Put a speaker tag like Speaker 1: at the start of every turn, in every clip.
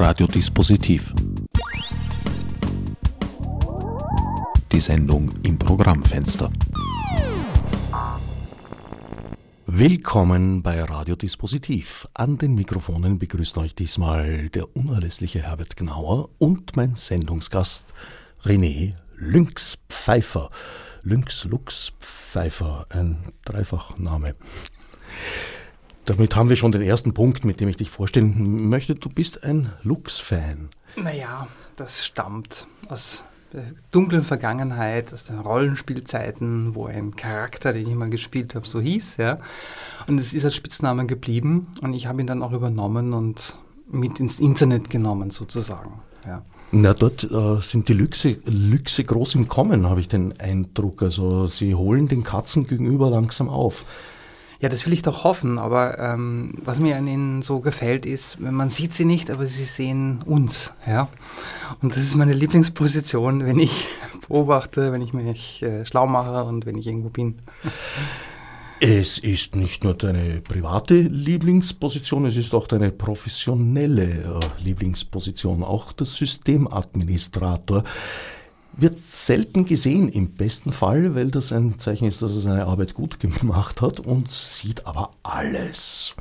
Speaker 1: Radiodispositiv. Die Sendung im Programmfenster. Willkommen bei Radiodispositiv. An den Mikrofonen begrüßt euch diesmal der unerlässliche Herbert Gnauer und mein Sendungsgast René Lynx Pfeiffer. Lynx Lux Pfeiffer, ein Dreifachname. Damit haben wir schon den ersten Punkt, mit dem ich dich vorstellen möchte. Du bist ein Lux-Fan.
Speaker 2: Naja, das stammt aus der dunklen Vergangenheit, aus den Rollenspielzeiten, wo ein Charakter, den ich mal gespielt habe, so hieß. Ja. Und es ist als Spitzname geblieben und ich habe ihn dann auch übernommen und mit ins Internet genommen, sozusagen. Ja.
Speaker 1: Na, dort äh, sind die Lüchse, Lüchse groß im Kommen, habe ich den Eindruck. Also sie holen den Katzen gegenüber langsam auf.
Speaker 2: Ja, das will ich doch hoffen, aber ähm, was mir an ihnen so gefällt, ist, man sieht sie nicht, aber sie sehen uns. Ja? Und das ist meine Lieblingsposition, wenn ich beobachte, wenn ich mich äh, schlau mache und wenn ich irgendwo bin.
Speaker 1: Es ist nicht nur deine private Lieblingsposition, es ist auch deine professionelle äh, Lieblingsposition, auch der Systemadministrator wird selten gesehen im besten Fall, weil das ein Zeichen ist, dass er seine Arbeit gut gemacht hat und sieht aber alles.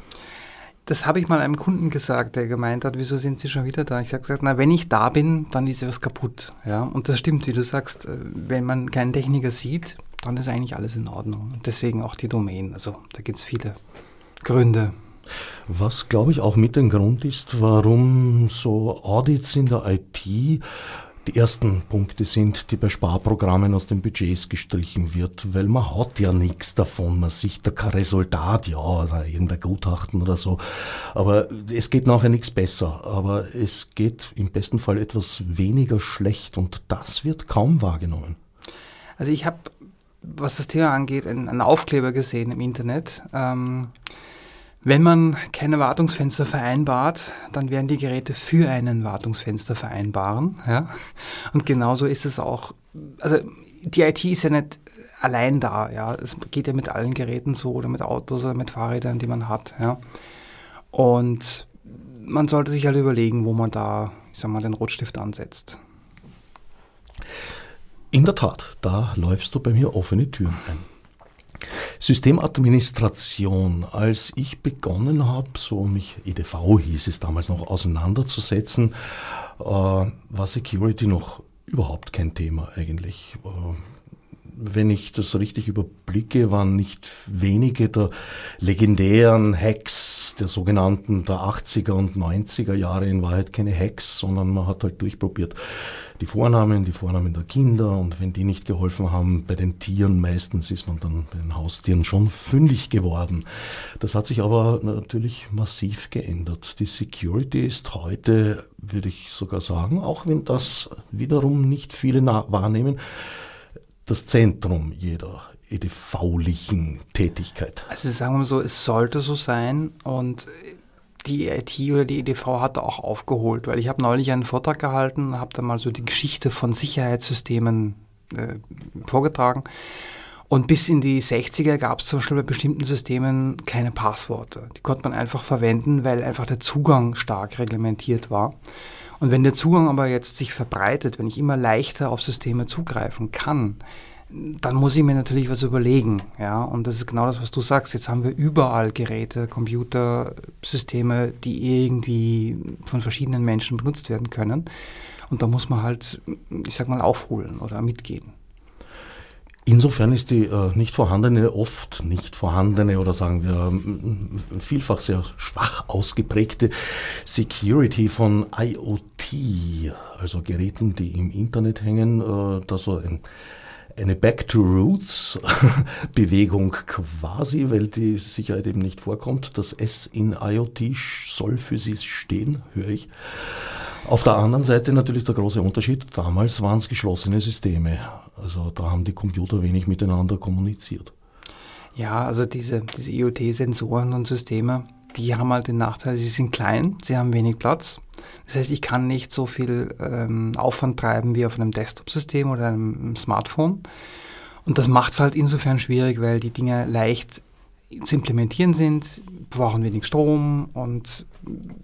Speaker 2: Das habe ich mal einem Kunden gesagt, der gemeint hat, wieso sind Sie schon wieder da? Ich habe gesagt, na, wenn ich da bin, dann ist was kaputt. Ja? Und das stimmt, wie du sagst, äh, wenn man keinen Techniker sieht, dann ist eigentlich alles in Ordnung. Und deswegen auch die Domain. Also da gibt es viele Gründe.
Speaker 1: Was, glaube ich, auch mit dem Grund ist, warum so Audits in der IT die ersten Punkte sind, die bei Sparprogrammen aus den Budgets gestrichen wird, weil man hat ja nichts davon, man sieht da kein Resultat, ja, oder irgendein Gutachten oder so, aber es geht nachher nichts besser, aber es geht im besten Fall etwas weniger schlecht und das wird kaum wahrgenommen.
Speaker 2: Also ich habe, was das Thema angeht, einen, Aufkleber gesehen im Internet, ähm, wenn man keine Wartungsfenster vereinbart, dann werden die Geräte für einen Wartungsfenster vereinbaren. Ja? Und genauso ist es auch, also die IT ist ja nicht allein da. Ja? Es geht ja mit allen Geräten so oder mit Autos oder mit Fahrrädern, die man hat. Ja? Und man sollte sich halt überlegen, wo man da, ich sag mal, den Rotstift ansetzt.
Speaker 1: In der Tat, da läufst du bei mir offene Türen ein. Systemadministration. Als ich begonnen habe, so mich EDV hieß es damals noch, auseinanderzusetzen, äh, war Security noch überhaupt kein Thema eigentlich. Äh, wenn ich das richtig überblicke, waren nicht wenige der legendären Hacks der sogenannten der 80er und 90er Jahre in Wahrheit keine Hacks, sondern man hat halt durchprobiert die Vornamen, die Vornamen der Kinder und wenn die nicht geholfen haben, bei den Tieren meistens ist man dann bei den Haustieren schon fündig geworden. Das hat sich aber natürlich massiv geändert. Die Security ist heute, würde ich sogar sagen, auch wenn das wiederum nicht viele wahrnehmen, das Zentrum jeder EDV-lichen Tätigkeit.
Speaker 2: Also sagen wir mal so, es sollte so sein und die IT oder die EDV hat da auch aufgeholt, weil ich habe neulich einen Vortrag gehalten, habe da mal so die Geschichte von Sicherheitssystemen äh, vorgetragen. Und bis in die 60er gab es zum Beispiel bei bestimmten Systemen keine Passworte. Die konnte man einfach verwenden, weil einfach der Zugang stark reglementiert war. Und wenn der Zugang aber jetzt sich verbreitet, wenn ich immer leichter auf Systeme zugreifen kann, dann muss ich mir natürlich was überlegen. Ja? Und das ist genau das, was du sagst. Jetzt haben wir überall Geräte, Computer, Systeme, die irgendwie von verschiedenen Menschen benutzt werden können. Und da muss man halt, ich sag mal, aufholen oder mitgehen.
Speaker 1: Insofern ist die äh, nicht vorhandene, oft nicht vorhandene oder sagen wir vielfach sehr schwach ausgeprägte Security von IoT, also Geräten, die im Internet hängen, äh, da so ein eine Back to Roots Bewegung quasi, weil die Sicherheit eben nicht vorkommt. Das S in IoT soll für sie stehen, höre ich. Auf der anderen Seite natürlich der große Unterschied. Damals waren es geschlossene Systeme. Also da haben die Computer wenig miteinander kommuniziert.
Speaker 2: Ja, also diese, diese IoT-Sensoren und Systeme, die haben halt den Nachteil, sie sind klein, sie haben wenig Platz. Das heißt, ich kann nicht so viel ähm, Aufwand treiben wie auf einem Desktop-System oder einem Smartphone. Und das macht es halt insofern schwierig, weil die Dinge leicht zu implementieren sind, brauchen wenig Strom und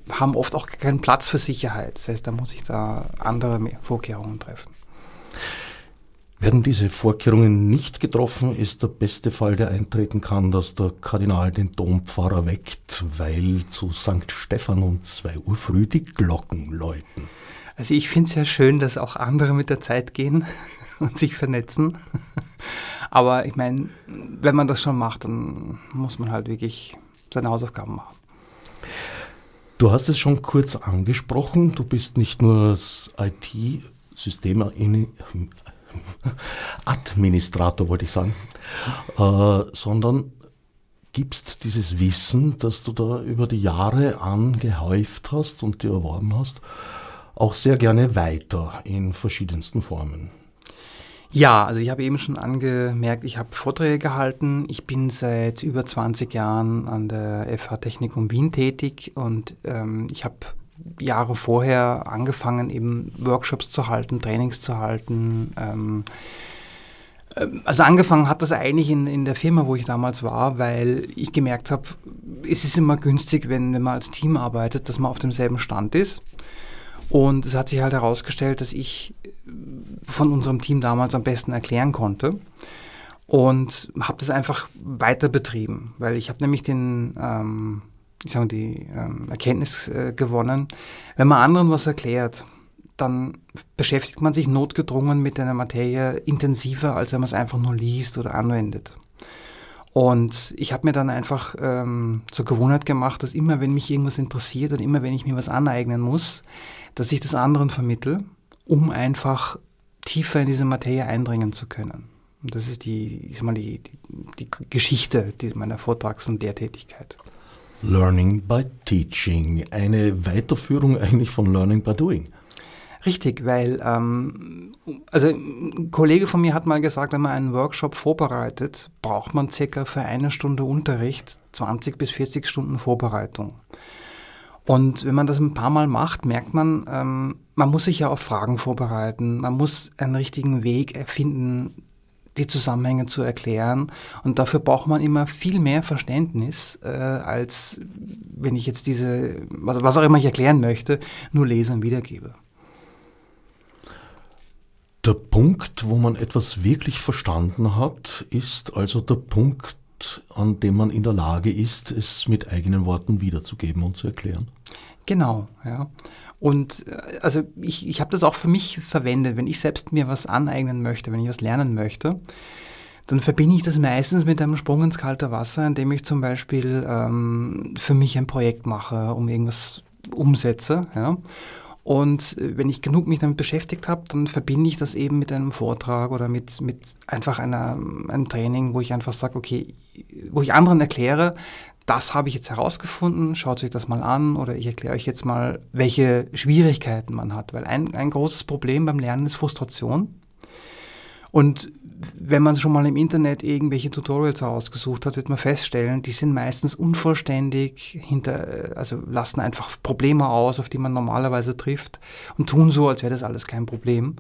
Speaker 2: haben oft auch keinen Platz für Sicherheit. Das heißt, da muss ich da andere Vorkehrungen treffen.
Speaker 1: Werden diese Vorkehrungen nicht getroffen, ist der beste Fall, der eintreten kann, dass der Kardinal den Dompfarrer weckt, weil zu St. Stephan um 2 Uhr früh die Glocken läuten.
Speaker 2: Also ich finde es ja schön, dass auch andere mit der Zeit gehen und sich vernetzen. Aber ich meine, wenn man das schon macht, dann muss man halt wirklich seine Hausaufgaben machen.
Speaker 1: Du hast es schon kurz angesprochen, du bist nicht nur das IT-System Administrator, wollte ich sagen, äh, sondern gibst dieses Wissen, das du da über die Jahre angehäuft hast und dir erworben hast, auch sehr gerne weiter in verschiedensten Formen.
Speaker 2: Ja, also ich habe eben schon angemerkt, ich habe Vorträge gehalten. Ich bin seit über 20 Jahren an der FH Technikum Wien tätig und ähm, ich habe Jahre vorher angefangen, eben Workshops zu halten, Trainings zu halten. Ähm, ähm, also angefangen hat das eigentlich in, in der Firma, wo ich damals war, weil ich gemerkt habe, es ist immer günstig, wenn, wenn man als Team arbeitet, dass man auf demselben Stand ist. Und es hat sich halt herausgestellt, dass ich von unserem Team damals am besten erklären konnte und habe das einfach weiter betrieben, weil ich habe nämlich den ähm, ich sage, die ähm, Erkenntnis äh, gewonnen, wenn man anderen was erklärt, dann beschäftigt man sich notgedrungen mit einer Materie intensiver, als wenn man es einfach nur liest oder anwendet. Und ich habe mir dann einfach ähm, zur Gewohnheit gemacht, dass immer, wenn mich irgendwas interessiert und immer, wenn ich mir was aneignen muss, dass ich das anderen vermittel, um einfach tiefer in diese Materie eindringen zu können. Und das ist die, ich sag mal, die, die, die Geschichte meiner Vortrags- und Lehrtätigkeit.
Speaker 1: Learning by Teaching, eine Weiterführung eigentlich von Learning by Doing.
Speaker 2: Richtig, weil ähm, also ein Kollege von mir hat mal gesagt, wenn man einen Workshop vorbereitet, braucht man circa für eine Stunde Unterricht 20 bis 40 Stunden Vorbereitung. Und wenn man das ein paar Mal macht, merkt man, ähm, man muss sich ja auf Fragen vorbereiten, man muss einen richtigen Weg erfinden, die Zusammenhänge zu erklären. Und dafür braucht man immer viel mehr Verständnis, äh, als wenn ich jetzt diese, was, was auch immer ich erklären möchte, nur lese und wiedergebe.
Speaker 1: Der Punkt, wo man etwas wirklich verstanden hat, ist also der Punkt, an dem man in der Lage ist, es mit eigenen Worten wiederzugeben und zu erklären.
Speaker 2: Genau, ja. Und äh, also ich, ich habe das auch für mich verwendet, wenn ich selbst mir was aneignen möchte, wenn ich was lernen möchte, dann verbinde ich das meistens mit einem Sprung ins kalte Wasser, indem ich zum Beispiel ähm, für mich ein Projekt mache, um irgendwas umsetze. Ja. Und äh, wenn ich genug mich damit beschäftigt habe, dann verbinde ich das eben mit einem Vortrag oder mit, mit einfach einer, einem Training, wo ich einfach sage, okay, wo ich anderen erkläre, das habe ich jetzt herausgefunden, schaut sich das mal an oder ich erkläre euch jetzt mal, welche Schwierigkeiten man hat. Weil ein, ein großes Problem beim Lernen ist Frustration. Und wenn man schon mal im Internet irgendwelche Tutorials herausgesucht hat, wird man feststellen, die sind meistens unvollständig, hinter, also lassen einfach Probleme aus, auf die man normalerweise trifft und tun so, als wäre das alles kein Problem.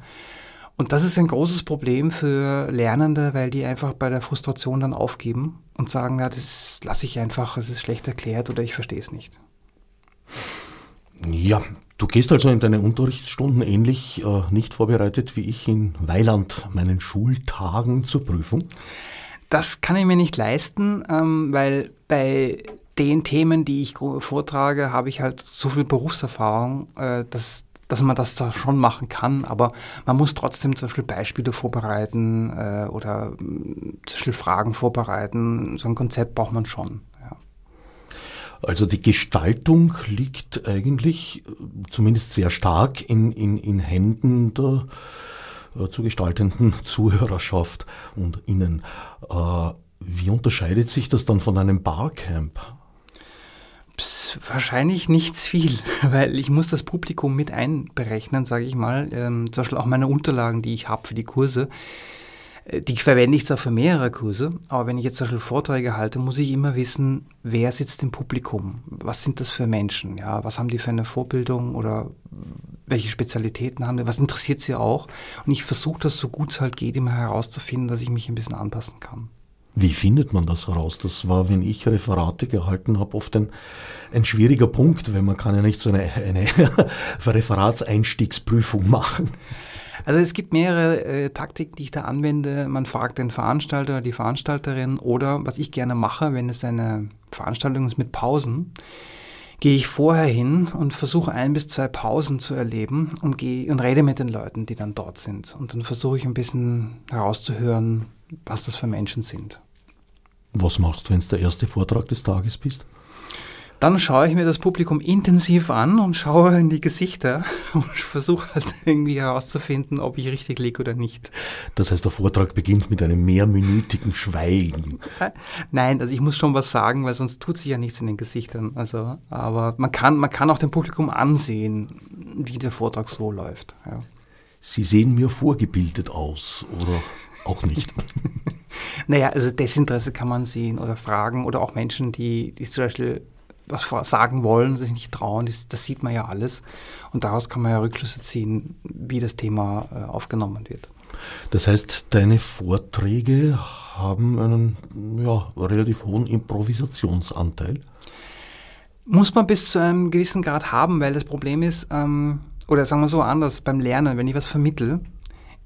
Speaker 2: Und das ist ein großes Problem für Lernende, weil die einfach bei der Frustration dann aufgeben und sagen, ja, das lasse ich einfach, es ist schlecht erklärt oder ich verstehe es nicht.
Speaker 1: Ja, du gehst also in deine Unterrichtsstunden ähnlich äh, nicht vorbereitet wie ich in Weiland meinen Schultagen zur Prüfung?
Speaker 2: Das kann ich mir nicht leisten, ähm, weil bei den Themen, die ich vortrage, habe ich halt so viel Berufserfahrung, äh, dass dass man das da schon machen kann, aber man muss trotzdem zum Beispiel Beispiele vorbereiten äh, oder mm, zum Beispiel Fragen vorbereiten. So ein Konzept braucht man schon. Ja.
Speaker 1: Also die Gestaltung liegt eigentlich zumindest sehr stark in, in, in Händen der äh, zu gestaltenden Zuhörerschaft und Ihnen. Äh, wie unterscheidet sich das dann von einem Barcamp?
Speaker 2: Pss, wahrscheinlich nichts viel, weil ich muss das Publikum mit einberechnen, sage ich mal. Ähm, zum Beispiel auch meine Unterlagen, die ich habe für die Kurse, äh, die verwende ich zwar für mehrere Kurse, aber wenn ich jetzt zum Beispiel Vorträge halte, muss ich immer wissen, wer sitzt im Publikum, was sind das für Menschen, ja, was haben die für eine Vorbildung oder welche Spezialitäten haben die, was interessiert sie auch. Und ich versuche das so gut es halt geht immer herauszufinden, dass ich mich ein bisschen anpassen kann.
Speaker 1: Wie findet man das heraus? Das war, wenn ich Referate gehalten habe, oft ein, ein schwieriger Punkt, weil man kann ja nicht so eine, eine Referatseinstiegsprüfung machen.
Speaker 2: Also es gibt mehrere äh, Taktiken, die ich da anwende. Man fragt den Veranstalter oder die Veranstalterin oder was ich gerne mache, wenn es eine Veranstaltung ist mit Pausen, gehe ich vorher hin und versuche ein bis zwei Pausen zu erleben und gehe und rede mit den Leuten, die dann dort sind. Und dann versuche ich ein bisschen herauszuhören, was das für Menschen sind.
Speaker 1: Was machst du, wenn es der erste Vortrag des Tages bist?
Speaker 2: Dann schaue ich mir das Publikum intensiv an und schaue in die Gesichter und versuche halt irgendwie herauszufinden, ob ich richtig liege oder nicht.
Speaker 1: Das heißt, der Vortrag beginnt mit einem mehrminütigen Schweigen.
Speaker 2: Nein, also ich muss schon was sagen, weil sonst tut sich ja nichts in den Gesichtern. Also, aber man kann, man kann auch dem Publikum ansehen, wie der Vortrag so läuft. Ja.
Speaker 1: Sie sehen mir vorgebildet aus, oder auch nicht?
Speaker 2: naja, also Desinteresse kann man sehen oder Fragen oder auch Menschen, die, die zum Beispiel was sagen wollen, sich nicht trauen, das, das, sieht man ja alles. Und daraus kann man ja Rückschlüsse ziehen, wie das Thema äh, aufgenommen wird.
Speaker 1: Das heißt, deine Vorträge haben einen ja, relativ hohen Improvisationsanteil?
Speaker 2: Muss man bis zu einem gewissen Grad haben, weil das Problem ist, ähm, oder sagen wir so anders, beim Lernen, wenn ich was vermittel,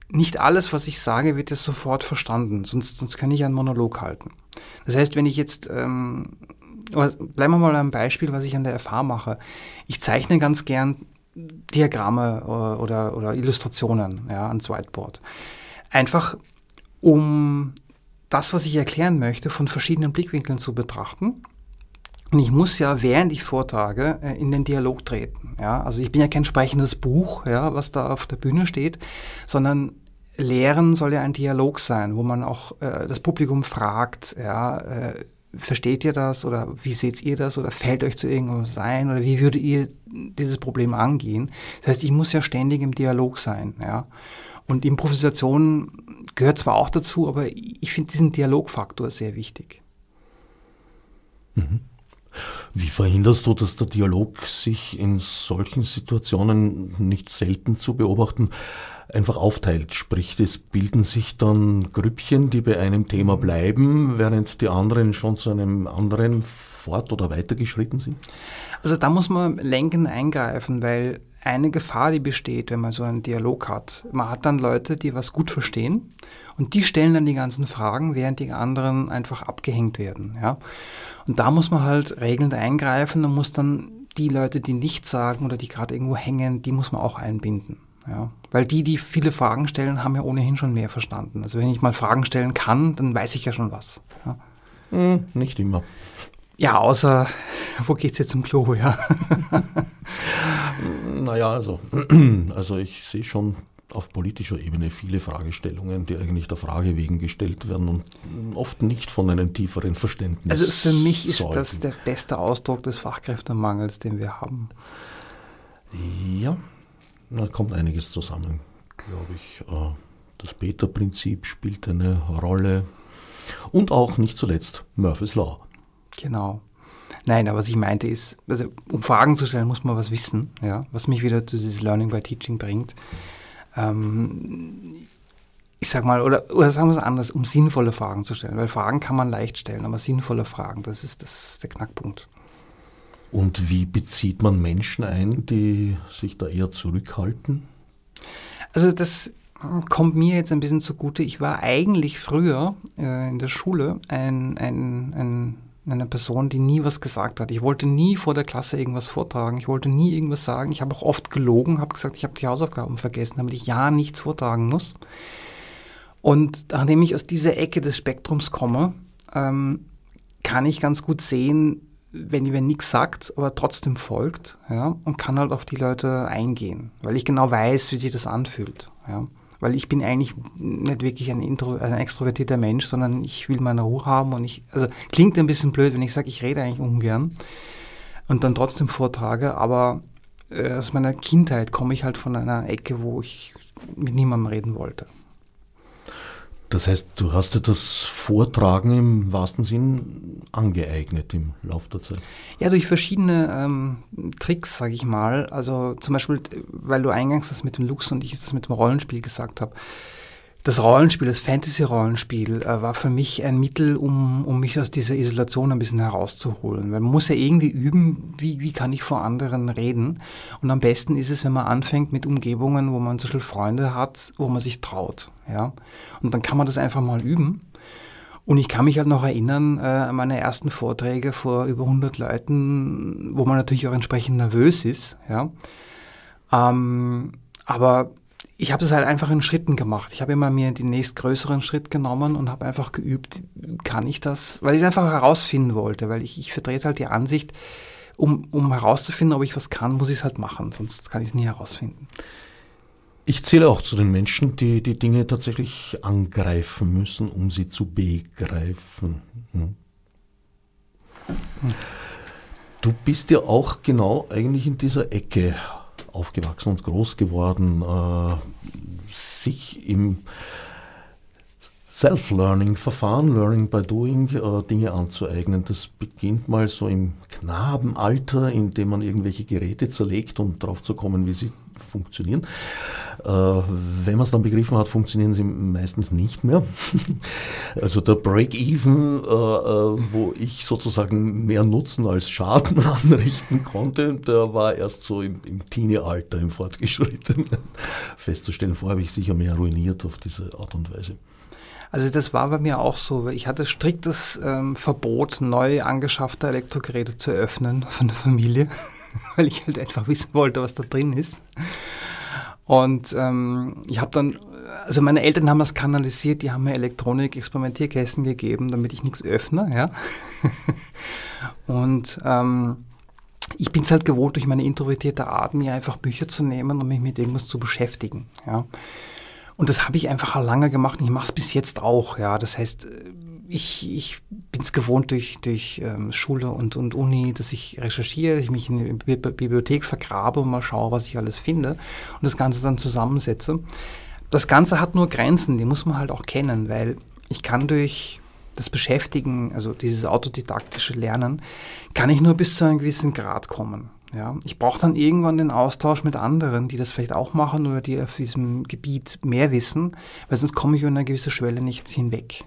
Speaker 2: nicht alles, was ich sage, wird ja sofort verstanden, sonst, sonst kann ich einen Monolog halten. Das heißt, wenn ich jetzt ähm, bleiben wir mal beim Beispiel, was ich an der FH mache. Ich zeichne ganz gern Diagramme oder, oder, oder Illustrationen ja, ans Whiteboard. Einfach um das, was ich erklären möchte, von verschiedenen Blickwinkeln zu betrachten. Und ich muss ja, während ich vortrage, äh, in den Dialog treten. Ja? Also ich bin ja kein sprechendes Buch, ja, was da auf der Bühne steht, sondern Lehren soll ja ein Dialog sein, wo man auch äh, das Publikum fragt, ja, äh, versteht ihr das oder wie seht ihr das oder fällt euch zu irgendwas ein oder wie würdet ihr dieses Problem angehen? Das heißt, ich muss ja ständig im Dialog sein, ja. Und Improvisation gehört zwar auch dazu, aber ich finde diesen Dialogfaktor sehr wichtig.
Speaker 1: Mhm. Wie verhinderst du, dass der Dialog sich in solchen Situationen nicht selten zu beobachten einfach aufteilt. Sprich, es bilden sich dann Grüppchen, die bei einem Thema bleiben, während die anderen schon zu einem anderen fort- oder weitergeschritten sind?
Speaker 2: Also da muss man lenken eingreifen, weil eine Gefahr, die besteht, wenn man so einen Dialog hat, man hat dann Leute, die was gut verstehen und die stellen dann die ganzen Fragen, während die anderen einfach abgehängt werden. Ja? Und da muss man halt regelnd eingreifen und muss dann die Leute, die nichts sagen oder die gerade irgendwo hängen, die muss man auch einbinden. Ja, weil die, die viele Fragen stellen, haben ja ohnehin schon mehr verstanden. Also wenn ich mal Fragen stellen kann, dann weiß ich ja schon was. Ja.
Speaker 1: Hm, nicht immer.
Speaker 2: Ja, außer, wo geht es jetzt zum Klo, ja?
Speaker 1: naja, also, also ich sehe schon auf politischer Ebene viele Fragestellungen, die eigentlich der Frage wegen gestellt werden und oft nicht von einem tieferen Verständnis.
Speaker 2: Also für mich ist sollten. das der beste Ausdruck des Fachkräftemangels, den wir haben.
Speaker 1: Ja, da kommt einiges zusammen, glaube ich. Äh, das Beta-Prinzip spielt eine Rolle und auch nicht zuletzt Murphy's Law.
Speaker 2: Genau. Nein, aber was ich meinte ist, also um Fragen zu stellen, muss man was wissen, ja, was mich wieder zu dieses Learning by Teaching bringt. Ähm, ich sag mal, oder, oder sagen wir es anders, um sinnvolle Fragen zu stellen, weil Fragen kann man leicht stellen, aber sinnvolle Fragen, das ist, das ist der Knackpunkt.
Speaker 1: Und wie bezieht man Menschen ein, die sich da eher zurückhalten?
Speaker 2: Also das kommt mir jetzt ein bisschen zugute. Ich war eigentlich früher äh, in der Schule ein, ein, ein, eine Person, die nie was gesagt hat. Ich wollte nie vor der Klasse irgendwas vortragen. Ich wollte nie irgendwas sagen. Ich habe auch oft gelogen, habe gesagt, ich habe die Hausaufgaben vergessen, damit ich ja nichts vortragen muss. Und nachdem ich aus dieser Ecke des Spektrums komme, ähm, kann ich ganz gut sehen, wenn wer nichts sagt, aber trotzdem folgt, ja, und kann halt auf die Leute eingehen, weil ich genau weiß, wie sich das anfühlt, ja. Weil ich bin eigentlich nicht wirklich ein, Intro, ein extrovertierter Mensch, sondern ich will meine Ruhe haben und ich, also klingt ein bisschen blöd, wenn ich sage, ich rede eigentlich ungern und dann trotzdem vortrage, aber äh, aus meiner Kindheit komme ich halt von einer Ecke, wo ich mit niemandem reden wollte.
Speaker 1: Das heißt, du hast dir das Vortragen im wahrsten Sinn angeeignet im Laufe der Zeit?
Speaker 2: Ja, durch verschiedene ähm, Tricks, sage ich mal. Also zum Beispiel, weil du eingangs das mit dem Lux und ich das mit dem Rollenspiel gesagt habe. Das Rollenspiel, das Fantasy-Rollenspiel äh, war für mich ein Mittel, um, um mich aus dieser Isolation ein bisschen herauszuholen. Weil man muss ja irgendwie üben, wie, wie kann ich vor anderen reden. Und am besten ist es, wenn man anfängt mit Umgebungen, wo man so viele Freunde hat, wo man sich traut. Ja? Und dann kann man das einfach mal üben. Und ich kann mich halt noch erinnern äh, an meine ersten Vorträge vor über 100 Leuten, wo man natürlich auch entsprechend nervös ist. Ja? Ähm, aber ich habe das halt einfach in Schritten gemacht. Ich habe immer mir den nächstgrößeren Schritt genommen und habe einfach geübt, kann ich das, weil ich es einfach herausfinden wollte, weil ich, ich vertrete halt die Ansicht, um, um herauszufinden, ob ich was kann, muss ich es halt machen, sonst kann ich es nie herausfinden.
Speaker 1: Ich zähle auch zu den Menschen, die die Dinge tatsächlich angreifen müssen, um sie zu begreifen. Hm. Du bist ja auch genau eigentlich in dieser Ecke aufgewachsen und groß geworden, äh, sich im Self-Learning-Verfahren, Learning by Doing, äh, Dinge anzueignen. Das beginnt mal so im Knabenalter, indem man irgendwelche Geräte zerlegt, um drauf zu kommen, wie sie funktionieren. Äh, wenn man es dann begriffen hat, funktionieren sie meistens nicht mehr. also der Break-Even, äh, äh, wo ich sozusagen mehr Nutzen als Schaden anrichten konnte, der war erst so im, im Teenie-Alter, im Fortgeschrittenen festzustellen. Vorher habe ich sicher mehr ruiniert auf diese Art und Weise.
Speaker 2: Also das war bei mir auch so. Ich hatte striktes ähm, Verbot, neu angeschaffte Elektrogeräte zu öffnen von der Familie, weil ich halt einfach wissen wollte, was da drin ist. Und ähm, ich habe dann, also meine Eltern haben das kanalisiert, die haben mir Elektronik-Experimentierkästen gegeben, damit ich nichts öffne, ja. und ähm, ich bin es halt gewohnt, durch meine introvertierte Art, mir einfach Bücher zu nehmen und mich mit irgendwas zu beschäftigen, ja. Und das habe ich einfach lange gemacht und ich mache es bis jetzt auch, ja. Das heißt, ich, ich bin es gewohnt durch, durch ähm, Schule und, und Uni, dass ich recherchiere, ich mich in die Bibliothek vergrabe und mal schaue, was ich alles finde und das Ganze dann zusammensetze. Das Ganze hat nur Grenzen, die muss man halt auch kennen, weil ich kann durch das Beschäftigen, also dieses autodidaktische Lernen, kann ich nur bis zu einem gewissen Grad kommen. Ja, ich brauche dann irgendwann den Austausch mit anderen, die das vielleicht auch machen oder die auf diesem Gebiet mehr wissen, weil sonst komme ich über eine gewisse Schwelle nicht hinweg.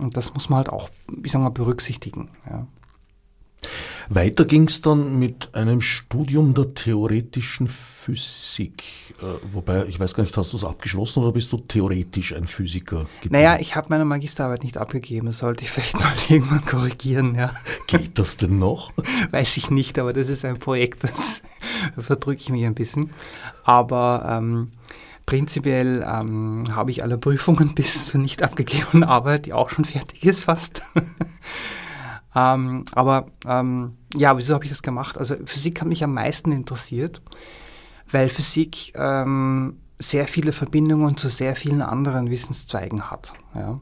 Speaker 2: Und das muss man halt auch, ich sag mal, berücksichtigen. Ja.
Speaker 1: Weiter ging es dann mit einem Studium der theoretischen Physik. Äh, wobei, ich weiß gar nicht, hast du es abgeschlossen oder bist du theoretisch ein Physiker?
Speaker 2: Geblieben? Naja, ich habe meine Magisterarbeit nicht abgegeben. Das sollte ich vielleicht mal irgendwann korrigieren. Ja.
Speaker 1: Geht das denn noch?
Speaker 2: weiß ich nicht, aber das ist ein Projekt, das verdrücke ich mich ein bisschen. Aber ähm, Prinzipiell ähm, habe ich alle Prüfungen bis zur nicht abgegebenen Arbeit, die auch schon fertig ist fast. ähm, aber ähm, ja, wieso habe ich das gemacht? Also Physik hat mich am meisten interessiert, weil Physik ähm, sehr viele Verbindungen zu sehr vielen anderen Wissenszweigen hat. Ja?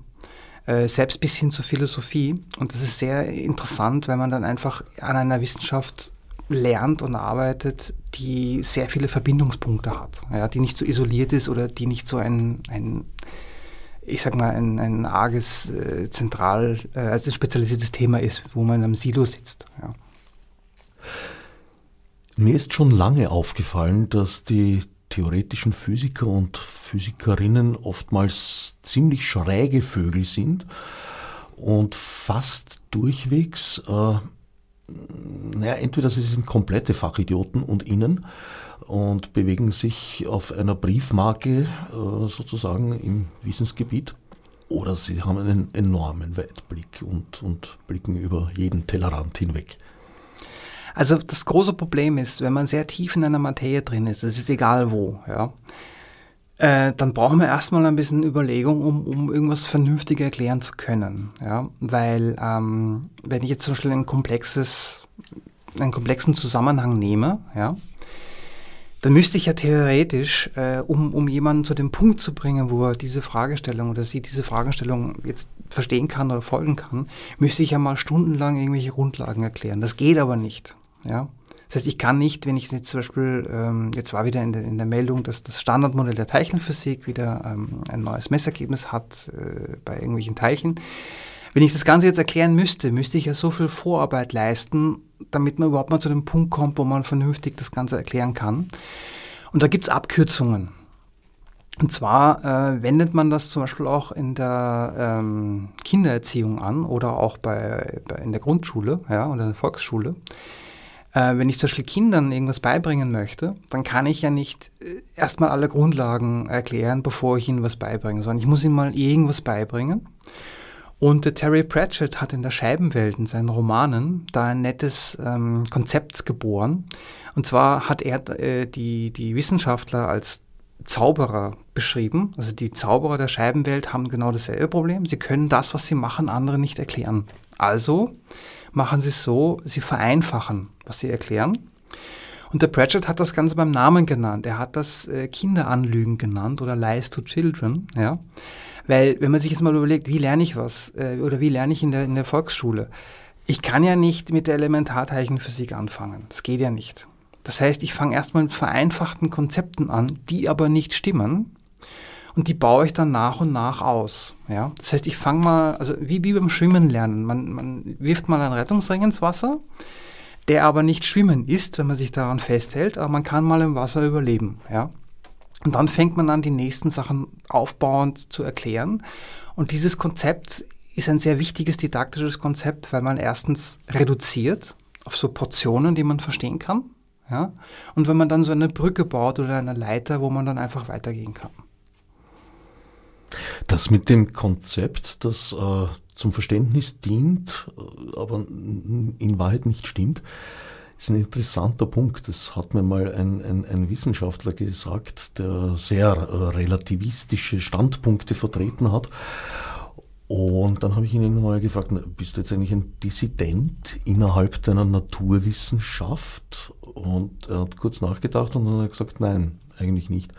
Speaker 2: Äh, selbst bis hin zur Philosophie. Und das ist sehr interessant, weil man dann einfach an einer Wissenschaft lernt und arbeitet, die sehr viele Verbindungspunkte hat, ja, die nicht so isoliert ist oder die nicht so ein, ein ich sag mal, ein, ein arges, äh, zentral, äh, also spezialisiertes Thema ist, wo man einem Silo sitzt. Ja.
Speaker 1: Mir ist schon lange aufgefallen, dass die theoretischen Physiker und Physikerinnen oftmals ziemlich schräge Vögel sind und fast durchwegs äh, naja, entweder sie sind komplette Fachidioten und innen und bewegen sich auf einer Briefmarke äh, sozusagen im Wissensgebiet oder sie haben einen enormen Weitblick und, und blicken über jeden Tellerrand hinweg.
Speaker 2: Also das große Problem ist, wenn man sehr tief in einer Materie drin ist, es ist egal wo, ja, äh, dann brauchen wir erstmal ein bisschen Überlegung, um, um irgendwas vernünftig erklären zu können. Ja? Weil ähm, wenn ich jetzt zum Beispiel ein komplexes, einen komplexen Zusammenhang nehme, ja, dann müsste ich ja theoretisch, äh, um, um jemanden zu dem Punkt zu bringen, wo er diese Fragestellung oder sie diese Fragestellung jetzt verstehen kann oder folgen kann, müsste ich ja mal stundenlang irgendwelche Grundlagen erklären. Das geht aber nicht. Ja? Das heißt, ich kann nicht, wenn ich jetzt zum Beispiel, ähm, jetzt war wieder in der, in der Meldung, dass das Standardmodell der Teilchenphysik wieder ähm, ein neues Messergebnis hat äh, bei irgendwelchen Teilchen. Wenn ich das Ganze jetzt erklären müsste, müsste ich ja so viel Vorarbeit leisten, damit man überhaupt mal zu dem Punkt kommt, wo man vernünftig das Ganze erklären kann. Und da gibt es Abkürzungen. Und zwar äh, wendet man das zum Beispiel auch in der ähm, Kindererziehung an oder auch bei, bei, in der Grundschule ja, oder in der Volksschule. Äh, wenn ich zum Beispiel Kindern irgendwas beibringen möchte, dann kann ich ja nicht äh, erstmal alle Grundlagen erklären, bevor ich ihnen was beibringe, sondern ich muss ihnen mal irgendwas beibringen. Und der Terry Pratchett hat in der Scheibenwelt, in seinen Romanen, da ein nettes ähm, Konzept geboren. Und zwar hat er äh, die, die Wissenschaftler als Zauberer beschrieben. Also die Zauberer der Scheibenwelt haben genau dasselbe Problem. Sie können das, was sie machen, anderen nicht erklären. Also machen sie es so, sie vereinfachen, was sie erklären. Und der Pratchett hat das Ganze beim Namen genannt. Er hat das äh, Kinderanlügen genannt oder Lies to Children. Ja? Weil, wenn man sich jetzt mal überlegt, wie lerne ich was äh, oder wie lerne ich in der, in der Volksschule? Ich kann ja nicht mit der Elementarteilchenphysik anfangen. Das geht ja nicht. Das heißt, ich fange erstmal mit vereinfachten Konzepten an, die aber nicht stimmen. Und die baue ich dann nach und nach aus. Ja? Das heißt, ich fange mal, also wie, wie beim Schwimmen lernen. Man, man wirft mal einen Rettungsring ins Wasser, der aber nicht schwimmen ist, wenn man sich daran festhält, aber man kann mal im Wasser überleben. Ja? Und dann fängt man an, die nächsten Sachen aufbauend zu erklären. Und dieses Konzept ist ein sehr wichtiges didaktisches Konzept, weil man erstens reduziert auf so Portionen, die man verstehen kann. Ja? Und wenn man dann so eine Brücke baut oder eine Leiter, wo man dann einfach weitergehen kann.
Speaker 1: Das mit dem Konzept, das äh, zum Verständnis dient, äh, aber in Wahrheit nicht stimmt, ist ein interessanter Punkt. Das hat mir mal ein, ein, ein Wissenschaftler gesagt, der sehr äh, relativistische Standpunkte vertreten hat. Und dann habe ich ihn mal gefragt, bist du jetzt eigentlich ein Dissident innerhalb deiner Naturwissenschaft? Und er hat kurz nachgedacht und dann hat er gesagt, nein, eigentlich nicht.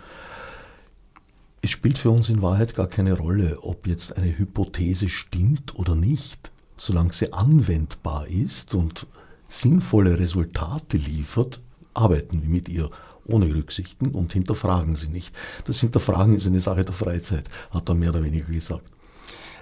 Speaker 1: Es spielt für uns in Wahrheit gar keine Rolle, ob jetzt eine Hypothese stimmt oder nicht, solange sie anwendbar ist und sinnvolle Resultate liefert, arbeiten wir mit ihr ohne Rücksichten und hinterfragen sie nicht. Das Hinterfragen ist eine Sache der Freizeit, hat er mehr oder weniger gesagt.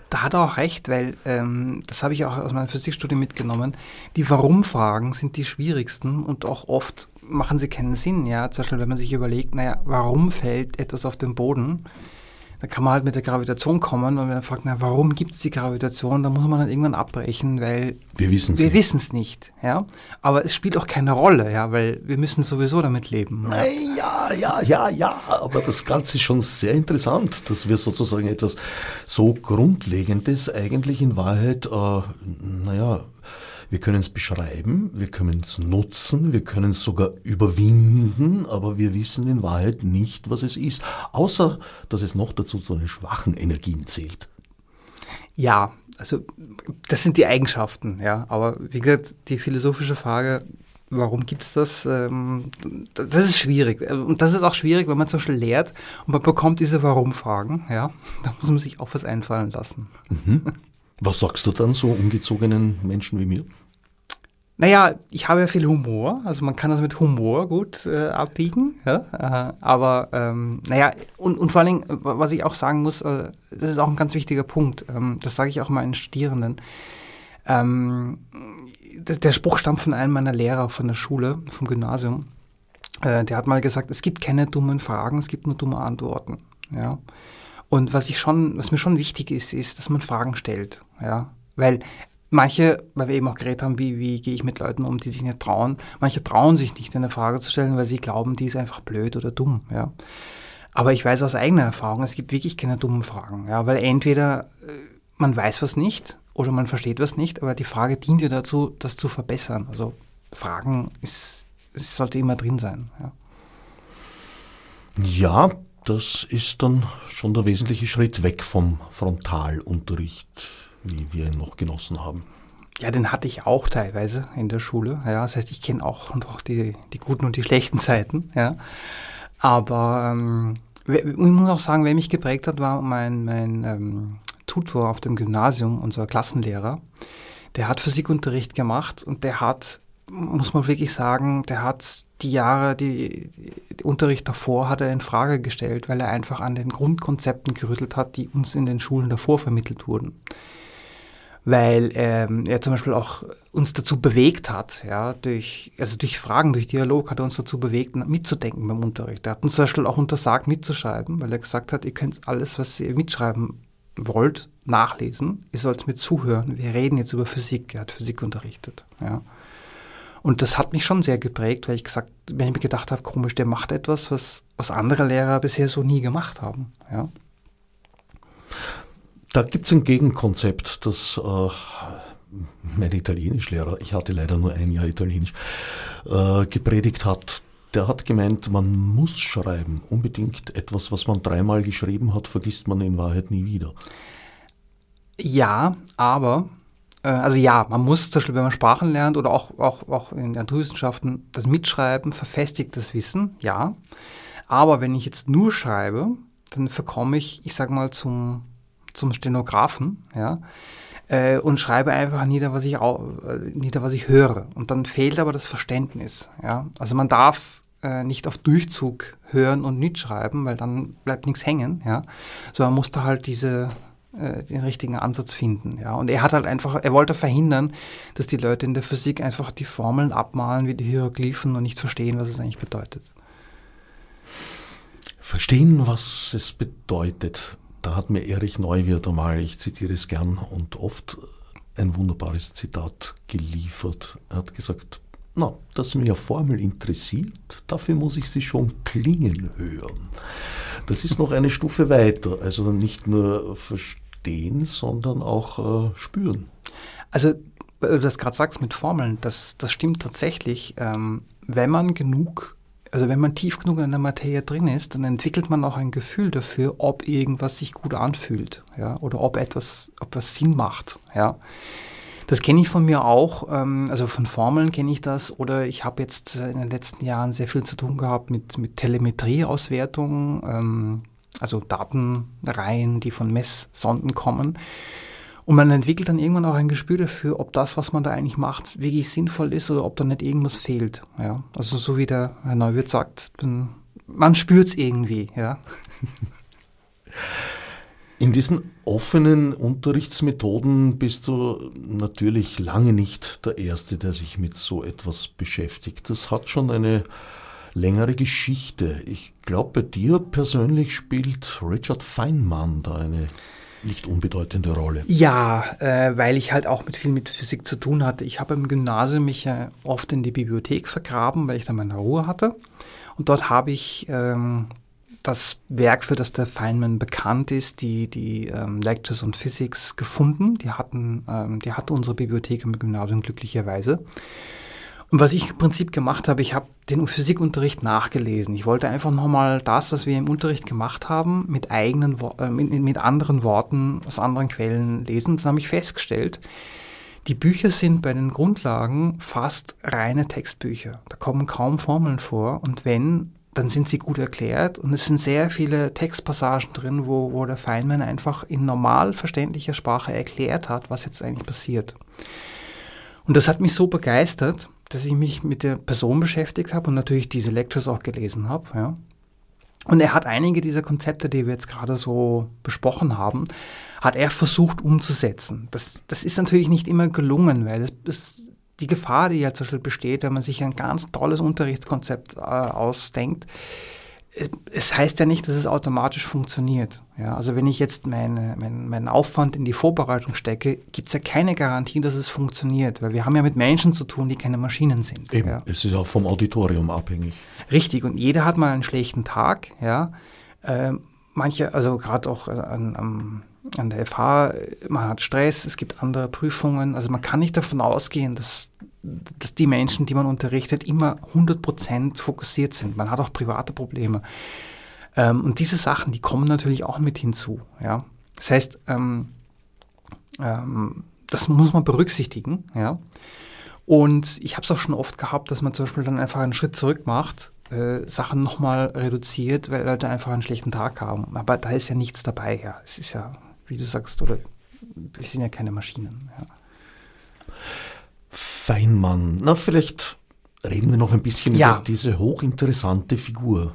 Speaker 2: Da hat er auch recht, weil ähm, das habe ich auch aus meiner Physikstudie mitgenommen. Die Warum-Fragen sind die schwierigsten und auch oft machen sie keinen Sinn. Ja, zum Beispiel, wenn man sich überlegt, naja, warum fällt etwas auf den Boden? da kann man halt mit der Gravitation kommen und wenn man fragt, na, warum gibt es die Gravitation, dann muss man dann irgendwann abbrechen, weil
Speaker 1: wir wissen
Speaker 2: es wir nicht. nicht. Ja? Aber es spielt auch keine Rolle, ja, weil wir müssen sowieso damit leben.
Speaker 1: Ja, ja, ja, ja, aber das Ganze ist schon sehr interessant, dass wir sozusagen etwas so Grundlegendes eigentlich in Wahrheit, äh, naja, wir können es beschreiben, wir können es nutzen, wir können es sogar überwinden, aber wir wissen in Wahrheit nicht, was es ist. Außer, dass es noch dazu zu den schwachen Energien zählt.
Speaker 2: Ja, also das sind die Eigenschaften, ja. Aber wie gesagt, die philosophische Frage, warum gibt es das? Ähm, das ist schwierig. Und das ist auch schwierig, wenn man zum Beispiel lehrt und man bekommt diese Warum-Fragen, ja. Da muss man sich auch was einfallen lassen.
Speaker 1: Mhm. Was sagst du dann so ungezogenen Menschen wie mir?
Speaker 2: Naja, ich habe ja viel Humor, also man kann das mit Humor gut äh, abbiegen, ja? Äh, aber ähm, naja, und, und vor allen Dingen, was ich auch sagen muss, äh, das ist auch ein ganz wichtiger Punkt, ähm, das sage ich auch meinen Studierenden. Ähm, der Spruch stammt von einem meiner Lehrer von der Schule, vom Gymnasium. Äh, der hat mal gesagt, es gibt keine dummen Fragen, es gibt nur dumme Antworten. Ja? Und was ich schon, was mir schon wichtig ist, ist, dass man Fragen stellt. Ja? Weil manche, weil wir eben auch geredet haben, wie, wie gehe ich mit Leuten um, die sich nicht trauen, manche trauen sich nicht, eine Frage zu stellen, weil sie glauben, die ist einfach blöd oder dumm. Ja. Aber ich weiß aus eigener Erfahrung, es gibt wirklich keine dummen Fragen, ja, weil entweder äh, man weiß was nicht oder man versteht was nicht, aber die Frage dient ja dazu, das zu verbessern. Also Fragen ist, sollte immer drin sein. Ja.
Speaker 1: ja, das ist dann schon der wesentliche Schritt weg vom Frontalunterricht wie wir ihn noch genossen haben.
Speaker 2: Ja, den hatte ich auch teilweise in der Schule. Ja, das heißt, ich kenne auch noch die, die guten und die schlechten Zeiten. Ja. Aber ähm, ich muss auch sagen, wer mich geprägt hat, war mein, mein ähm, Tutor auf dem Gymnasium, unser Klassenlehrer. Der hat Physikunterricht gemacht und der hat, muss man wirklich sagen, der hat die Jahre, die, die Unterricht davor hat er in Frage gestellt, weil er einfach an den Grundkonzepten gerüttelt hat, die uns in den Schulen davor vermittelt wurden. Weil ähm, er zum Beispiel auch uns dazu bewegt hat, ja, durch, also durch Fragen, durch Dialog hat er uns dazu bewegt, mitzudenken beim Unterricht. Er hat uns zum Beispiel auch untersagt, mitzuschreiben, weil er gesagt hat, ihr könnt alles, was ihr mitschreiben wollt, nachlesen. Ihr sollt mir zuhören. Wir reden jetzt über Physik. Er hat Physik unterrichtet. Ja. Und das hat mich schon sehr geprägt, weil ich gesagt, wenn ich mir gedacht habe, komisch, der macht etwas, was, was andere Lehrer bisher so nie gemacht haben. Ja.
Speaker 1: Da gibt es ein Gegenkonzept, das äh, mein Italienischlehrer, ich hatte leider nur ein Jahr Italienisch, äh, gepredigt hat. Der hat gemeint, man muss schreiben. Unbedingt etwas, was man dreimal geschrieben hat, vergisst man in Wahrheit nie wieder.
Speaker 2: Ja, aber, äh, also ja, man muss zum Beispiel, wenn man Sprachen lernt oder auch, auch, auch in Naturwissenschaften, das Mitschreiben verfestigt das Wissen, ja. Aber wenn ich jetzt nur schreibe, dann verkomme ich, ich sag mal, zum zum Stenografen, ja, äh, und schreibe einfach nieder, was ich äh, nieder, was ich höre. Und dann fehlt aber das Verständnis, ja. Also man darf äh, nicht auf Durchzug hören und mitschreiben, weil dann bleibt nichts hängen, ja. So man musste halt diese äh, den richtigen Ansatz finden, ja. Und er hat halt einfach, er wollte verhindern, dass die Leute in der Physik einfach die Formeln abmalen wie die Hieroglyphen und nicht verstehen, was es eigentlich bedeutet.
Speaker 1: Verstehen, was es bedeutet. Da hat mir Erich Neuwirth einmal, ich zitiere es gern und oft, ein wunderbares Zitat geliefert. Er hat gesagt, na, dass mir Formel interessiert, dafür muss ich sie schon klingen hören. Das ist noch eine Stufe weiter, also nicht nur verstehen, sondern auch äh, spüren.
Speaker 2: Also, weil du das gerade sagst mit Formeln, das, das stimmt tatsächlich. Ähm, wenn man genug also wenn man tief genug in der Materie drin ist, dann entwickelt man auch ein Gefühl dafür, ob irgendwas sich gut anfühlt, ja, oder ob etwas, ob was Sinn macht, ja. Das kenne ich von mir auch, ähm, also von Formeln kenne ich das, oder ich habe jetzt in den letzten Jahren sehr viel zu tun gehabt mit, mit Telemetrieauswertungen, ähm, also Datenreihen, die von Messsonden kommen. Und man entwickelt dann irgendwann auch ein Gespür dafür, ob das, was man da eigentlich macht, wirklich sinnvoll ist oder ob da nicht irgendwas fehlt. Ja? Also so wie der Herr Neuwirth sagt, man spürt es irgendwie. Ja?
Speaker 1: In diesen offenen Unterrichtsmethoden bist du natürlich lange nicht der Erste, der sich mit so etwas beschäftigt. Das hat schon eine längere Geschichte. Ich glaube, bei dir persönlich spielt Richard Feynman da eine nicht unbedeutende Rolle.
Speaker 2: Ja, äh, weil ich halt auch mit viel mit Physik zu tun hatte. Ich habe im Gymnasium mich äh, oft in die Bibliothek vergraben, weil ich da meine Ruhe hatte. Und dort habe ich ähm, das Werk, für das der Feynman bekannt ist, die, die ähm, Lectures on Physics, gefunden. Die hatten, ähm, die hatte unsere Bibliothek im Gymnasium glücklicherweise. Und was ich im Prinzip gemacht habe, ich habe den Physikunterricht nachgelesen. Ich wollte einfach nochmal das, was wir im Unterricht gemacht haben, mit eigenen, äh, mit, mit anderen Worten aus anderen Quellen lesen. Dann habe ich festgestellt, die Bücher sind bei den Grundlagen fast reine Textbücher. Da kommen kaum Formeln vor und wenn, dann sind sie gut erklärt und es sind sehr viele Textpassagen drin, wo, wo der Feynman einfach in normal verständlicher Sprache erklärt hat, was jetzt eigentlich passiert. Und das hat mich so begeistert, dass ich mich mit der Person beschäftigt habe und natürlich diese Lectures auch gelesen habe. Ja. Und er hat einige dieser Konzepte, die wir jetzt gerade so besprochen haben, hat er versucht umzusetzen. Das, das ist natürlich nicht immer gelungen, weil das ist die Gefahr, die ja zum Beispiel besteht, wenn man sich ein ganz tolles Unterrichtskonzept äh, ausdenkt, es heißt ja nicht, dass es automatisch funktioniert. Ja, also wenn ich jetzt meine, mein, meinen Aufwand in die Vorbereitung stecke, gibt es ja keine Garantie, dass es funktioniert, weil wir haben ja mit Menschen zu tun, die keine Maschinen sind.
Speaker 1: Eben,
Speaker 2: ja.
Speaker 1: es ist auch vom Auditorium abhängig.
Speaker 2: Richtig, und jeder hat mal einen schlechten Tag. Ja, äh, manche, also gerade auch an, an, an der FH, man hat Stress, es gibt andere Prüfungen, also man kann nicht davon ausgehen, dass dass die Menschen, die man unterrichtet, immer 100% fokussiert sind. Man hat auch private Probleme. Ähm, und diese Sachen, die kommen natürlich auch mit hinzu. Ja? Das heißt, ähm, ähm, das muss man berücksichtigen. Ja? Und ich habe es auch schon oft gehabt, dass man zum Beispiel dann einfach einen Schritt zurück macht, äh, Sachen nochmal reduziert, weil Leute einfach einen schlechten Tag haben. Aber da ist ja nichts dabei. Ja. Es ist ja, wie du sagst, oder wir sind ja keine Maschinen. Ja.
Speaker 1: Feinmann. Na, vielleicht reden wir noch ein bisschen ja. über diese hochinteressante Figur.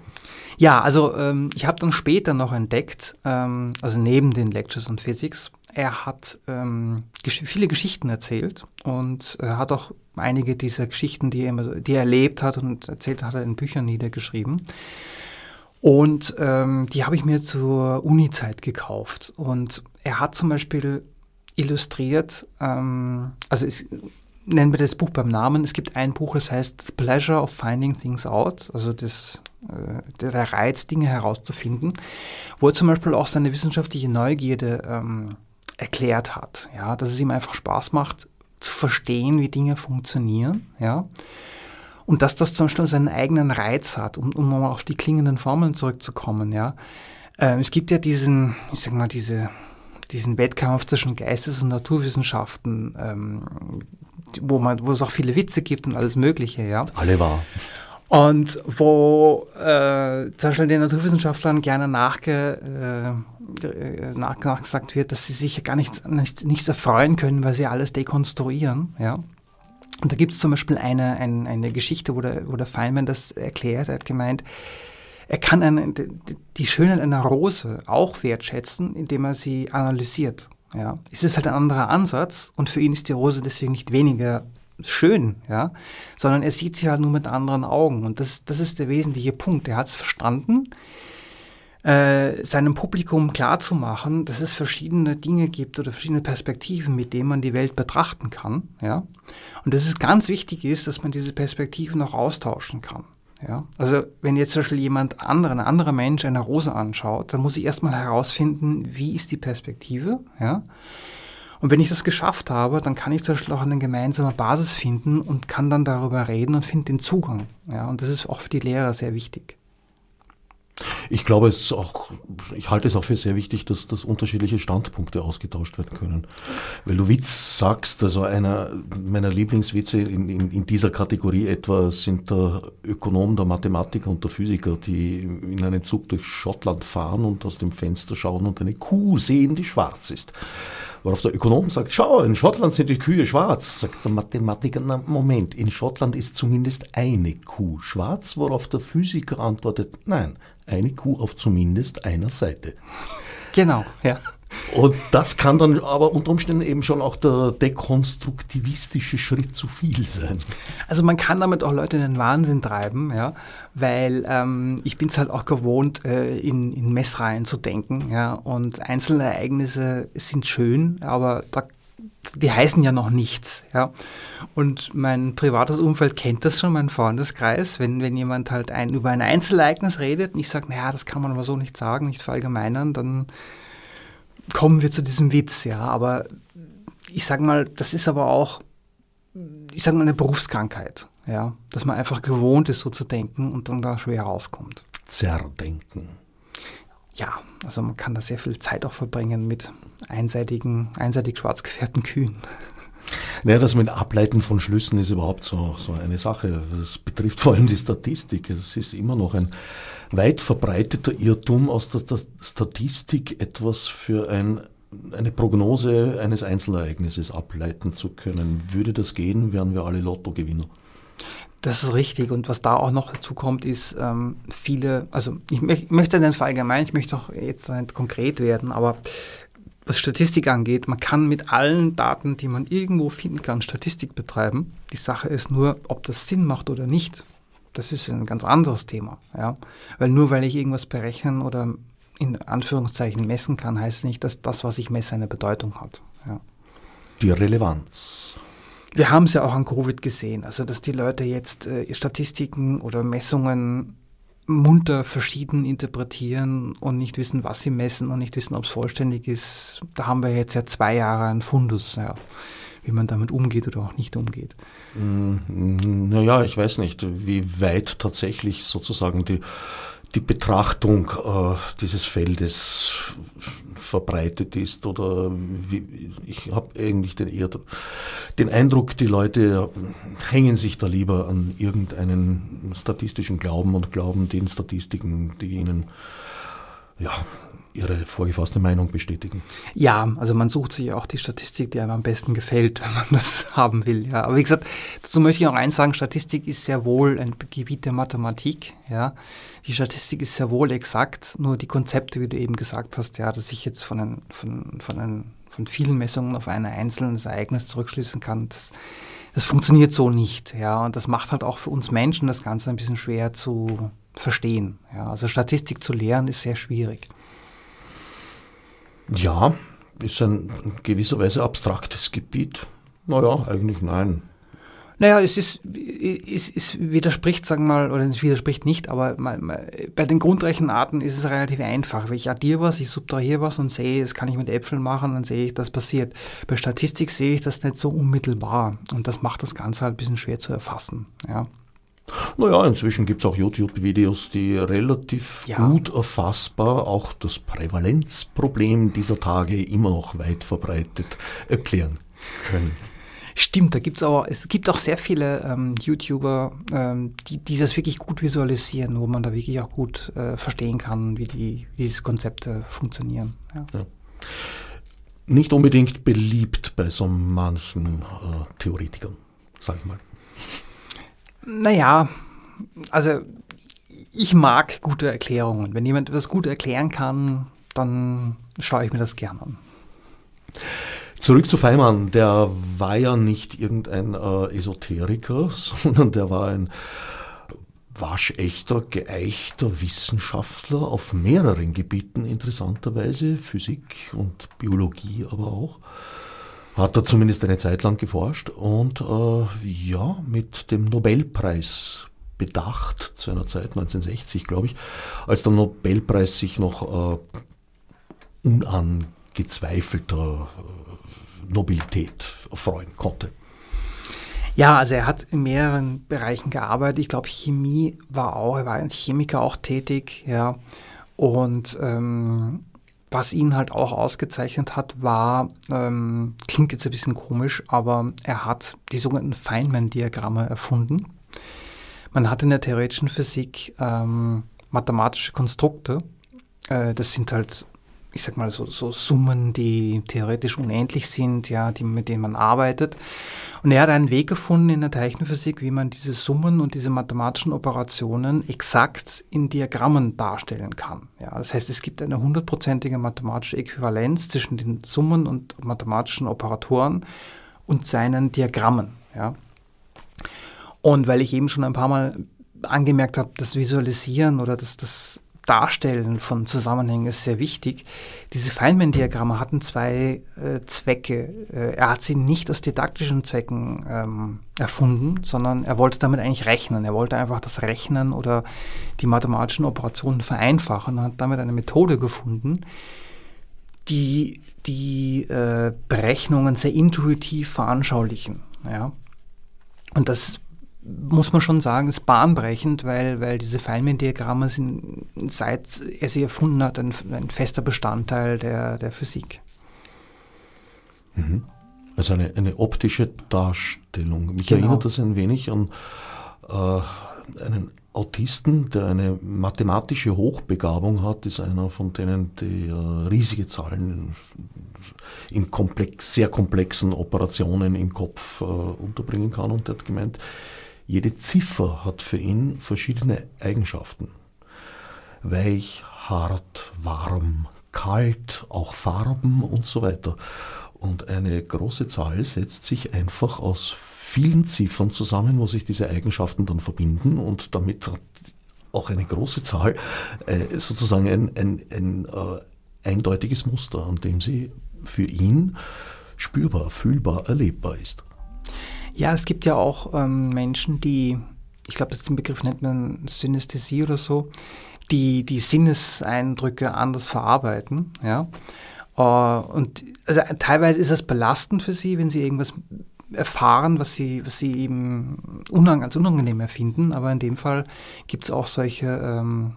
Speaker 2: Ja, also ähm, ich habe dann später noch entdeckt, ähm, also neben den Lectures on Physics, er hat ähm, gesch viele Geschichten erzählt und er hat auch einige dieser Geschichten, die er, die er erlebt hat und erzählt hat, er in Büchern niedergeschrieben. Und ähm, die habe ich mir zur Uni-Zeit gekauft. Und er hat zum Beispiel illustriert, ähm, also es, nennen wir das Buch beim Namen. Es gibt ein Buch, das heißt The Pleasure of Finding Things Out, also das, äh, der Reiz, Dinge herauszufinden, wo er zum Beispiel auch seine wissenschaftliche Neugierde ähm, erklärt hat. Ja, dass es ihm einfach Spaß macht, zu verstehen, wie Dinge funktionieren. Ja. Und dass das zum Beispiel seinen eigenen Reiz hat, um, um mal auf die klingenden Formeln zurückzukommen. Ja. Ähm, es gibt ja diesen, ich sag mal, diese, diesen Wettkampf zwischen Geistes- und Naturwissenschaften, ähm, wo, man, wo es auch viele Witze gibt und alles Mögliche, ja.
Speaker 1: Alle wahr.
Speaker 2: Und wo äh, zum Beispiel den Naturwissenschaftlern gerne nachge, äh, nach, nachgesagt wird, dass sie sich ja gar nichts, nicht, nichts erfreuen können, weil sie alles dekonstruieren, ja. Und da gibt es zum Beispiel eine, eine, eine Geschichte, wo der, wo der Feynman das erklärt, er hat gemeint, er kann eine, die Schönheit einer Rose auch wertschätzen, indem er sie analysiert. Ja. Es ist halt ein anderer Ansatz und für ihn ist die Rose deswegen nicht weniger schön, ja, sondern er sieht sie halt nur mit anderen Augen. Und das, das ist der wesentliche Punkt. Er hat es verstanden, äh, seinem Publikum klarzumachen, dass es verschiedene Dinge gibt oder verschiedene Perspektiven, mit denen man die Welt betrachten kann. Ja? Und dass es ganz wichtig ist, dass man diese Perspektiven auch austauschen kann. Ja? Also wenn jetzt zum Beispiel jemand anderen, ein anderer Mensch eine Rose anschaut, dann muss ich erstmal herausfinden, wie ist die Perspektive. Ja? Und wenn ich das geschafft habe, dann kann ich zum Beispiel auch eine gemeinsame Basis finden und kann dann darüber reden und finde den Zugang. Ja? Und das ist auch für die Lehrer sehr wichtig.
Speaker 1: Ich glaube, es auch, ich halte es auch für sehr wichtig, dass, dass unterschiedliche Standpunkte ausgetauscht werden können. Weil du Witz sagst, also einer meiner Lieblingswitze in, in, in dieser Kategorie etwa sind der Ökonom, der Mathematiker und der Physiker, die in einem Zug durch Schottland fahren und aus dem Fenster schauen und eine Kuh sehen, die schwarz ist. Worauf der Ökonom sagt, schau, in Schottland sind die Kühe schwarz. Sagt der Mathematiker, na Moment, in Schottland ist zumindest eine Kuh schwarz, worauf der Physiker antwortet, nein, eine Kuh auf zumindest einer Seite.
Speaker 2: Genau, ja.
Speaker 1: Und das kann dann aber unter Umständen eben schon auch der dekonstruktivistische Schritt zu viel sein.
Speaker 2: Also man kann damit auch Leute in den Wahnsinn treiben, ja, weil ähm, ich bin es halt auch gewohnt, äh, in, in Messreihen zu denken, ja, und einzelne Ereignisse sind schön, aber da die heißen ja noch nichts. Ja. Und mein privates Umfeld kennt das schon, mein Freundeskreis. Wenn, wenn jemand halt ein, über ein Einzelereignis redet und ich sage, naja, das kann man aber so nicht sagen, nicht verallgemeinern, dann kommen wir zu diesem Witz. Ja. Aber ich sage mal, das ist aber auch, ich sage mal, eine Berufskrankheit. Ja. Dass man einfach gewohnt ist, so zu denken und dann da schwer rauskommt.
Speaker 1: Zerdenken
Speaker 2: ja, also man kann da sehr viel Zeit auch verbringen mit einseitigen, einseitig schwarz gefärbten Kühen.
Speaker 1: Naja, das mit Ableiten von Schlüssen ist überhaupt so, so eine Sache. Das betrifft vor allem die Statistik. Es ist immer noch ein weit verbreiteter Irrtum, aus der, Statistik etwas für ein, eine Prognose eines Einzelereignisses ableiten zu können. Würde das gehen, wären wir alle Lottogewinner.
Speaker 2: Das ist richtig. Und was da auch noch dazu kommt, ist ähm, viele, also ich, ich möchte nicht verallgemeinern, ich möchte auch jetzt nicht konkret werden, aber was Statistik angeht, man kann mit allen Daten, die man irgendwo finden kann, Statistik betreiben. Die Sache ist nur, ob das Sinn macht oder nicht. Das ist ein ganz anderes Thema. Ja? Weil nur weil ich irgendwas berechnen oder in Anführungszeichen messen kann, heißt nicht, dass das, was ich messe, eine Bedeutung hat. Ja.
Speaker 1: Die Relevanz
Speaker 2: wir haben es ja auch an Covid gesehen, also dass die Leute jetzt äh, Statistiken oder Messungen munter verschieden interpretieren und nicht wissen, was sie messen und nicht wissen, ob es vollständig ist. Da haben wir jetzt ja zwei Jahre einen Fundus, ja, wie man damit umgeht oder auch nicht umgeht.
Speaker 1: Mm, naja, ich weiß nicht, wie weit tatsächlich sozusagen die die Betrachtung äh, dieses Feldes verbreitet ist oder wie, ich habe eigentlich den, eher den Eindruck, die Leute hängen sich da lieber an irgendeinen statistischen Glauben und glauben den Statistiken, die ihnen ja, Ihre vorgefasste Meinung bestätigen.
Speaker 2: Ja, also man sucht sich auch die Statistik, die einem am besten gefällt, wenn man das haben will. Ja. Aber wie gesagt, dazu möchte ich auch eins sagen, Statistik ist sehr wohl ein Gebiet der Mathematik. Ja. Die Statistik ist sehr wohl exakt, nur die Konzepte, wie du eben gesagt hast, ja, dass ich jetzt von, ein, von, von, ein, von vielen Messungen auf ein einzelnes Ereignis zurückschließen kann, das, das funktioniert so nicht. Ja. Und das macht halt auch für uns Menschen das Ganze ein bisschen schwer zu verstehen. Ja. Also Statistik zu lernen ist sehr schwierig.
Speaker 1: Ja, ist ein in gewisser Weise abstraktes Gebiet. Naja, eigentlich nein.
Speaker 2: Naja, es ist, es, es widerspricht, sagen wir mal, oder es widerspricht nicht, aber bei den Grundrechenarten ist es relativ einfach. Ich addiere was, ich subtrahiere was und sehe, das kann ich mit Äpfeln machen, dann sehe ich, das passiert. Bei Statistik sehe ich das nicht so unmittelbar und das macht das Ganze halt ein bisschen schwer zu erfassen. Ja.
Speaker 1: Naja, inzwischen gibt es auch YouTube-Videos, die relativ ja. gut erfassbar auch das Prävalenzproblem dieser Tage immer noch weit verbreitet erklären können.
Speaker 2: Stimmt, da gibt es aber, es gibt auch sehr viele ähm, YouTuber, ähm, die, die das wirklich gut visualisieren, wo man da wirklich auch gut äh, verstehen kann, wie, die, wie diese Konzepte funktionieren. Ja. Ja.
Speaker 1: Nicht unbedingt beliebt bei so manchen äh, Theoretikern, sag ich mal.
Speaker 2: Naja, also ich mag gute Erklärungen. Wenn jemand das gut erklären kann, dann schaue ich mir das gerne an.
Speaker 1: Zurück zu Feimann, der war ja nicht irgendein äh, Esoteriker, sondern der war ein waschechter, geeichter Wissenschaftler auf mehreren Gebieten interessanterweise, Physik und Biologie aber auch. Hat er zumindest eine Zeit lang geforscht und äh, ja, mit dem Nobelpreis bedacht, zu einer Zeit 1960, glaube ich, als der Nobelpreis sich noch äh, unangezweifelter äh, Nobilität freuen konnte.
Speaker 2: Ja, also er hat in mehreren Bereichen gearbeitet. Ich glaube, Chemie war auch, er war als Chemiker auch tätig, ja. Und ähm, was ihn halt auch ausgezeichnet hat, war, ähm, klingt jetzt ein bisschen komisch, aber er hat die sogenannten Feynman-Diagramme erfunden. Man hat in der theoretischen Physik ähm, mathematische Konstrukte. Äh, das sind halt, ich sag mal, so, so Summen, die theoretisch unendlich sind, ja, die, mit denen man arbeitet. Und er hat einen Weg gefunden in der Teilchenphysik, wie man diese Summen und diese mathematischen Operationen exakt in Diagrammen darstellen kann. Ja, das heißt, es gibt eine hundertprozentige mathematische Äquivalenz zwischen den Summen und mathematischen Operatoren und seinen Diagrammen. Ja. Und weil ich eben schon ein paar Mal angemerkt habe, das Visualisieren oder das, das Darstellen von Zusammenhängen ist sehr wichtig. Diese Feynman-Diagramme hatten zwei äh, Zwecke. Äh, er hat sie nicht aus didaktischen Zwecken ähm, erfunden, sondern er wollte damit eigentlich rechnen. Er wollte einfach das Rechnen oder die mathematischen Operationen vereinfachen und hat damit eine Methode gefunden, die die äh, Berechnungen sehr intuitiv veranschaulichen. Ja? Und das muss man schon sagen, ist bahnbrechend, weil, weil diese Feynman-Diagramme sind, seit er sie erfunden hat, ein, ein fester Bestandteil der, der Physik.
Speaker 1: Mhm. Also eine, eine optische Darstellung. Mich genau. erinnert das ein wenig an äh, einen Autisten, der eine mathematische Hochbegabung hat, ist einer von denen, die äh, riesige Zahlen in komplex, sehr komplexen Operationen im Kopf äh, unterbringen kann. Und der hat gemeint, jede Ziffer hat für ihn verschiedene Eigenschaften. Weich, hart, warm, kalt, auch Farben und so weiter. Und eine große Zahl setzt sich einfach aus vielen Ziffern zusammen, wo sich diese Eigenschaften dann verbinden und damit hat auch eine große Zahl äh, sozusagen ein, ein, ein äh, eindeutiges Muster, an dem sie für ihn spürbar, fühlbar, erlebbar ist.
Speaker 2: Ja, es gibt ja auch ähm, Menschen, die, ich glaube, den Begriff nennt man Synästhesie oder so, die die Sinneseindrücke anders verarbeiten. Ja? Uh, und also teilweise ist es belastend für sie, wenn sie irgendwas erfahren, was sie, was sie eben unang als unangenehm erfinden. Aber in dem Fall gibt es auch solche, ähm,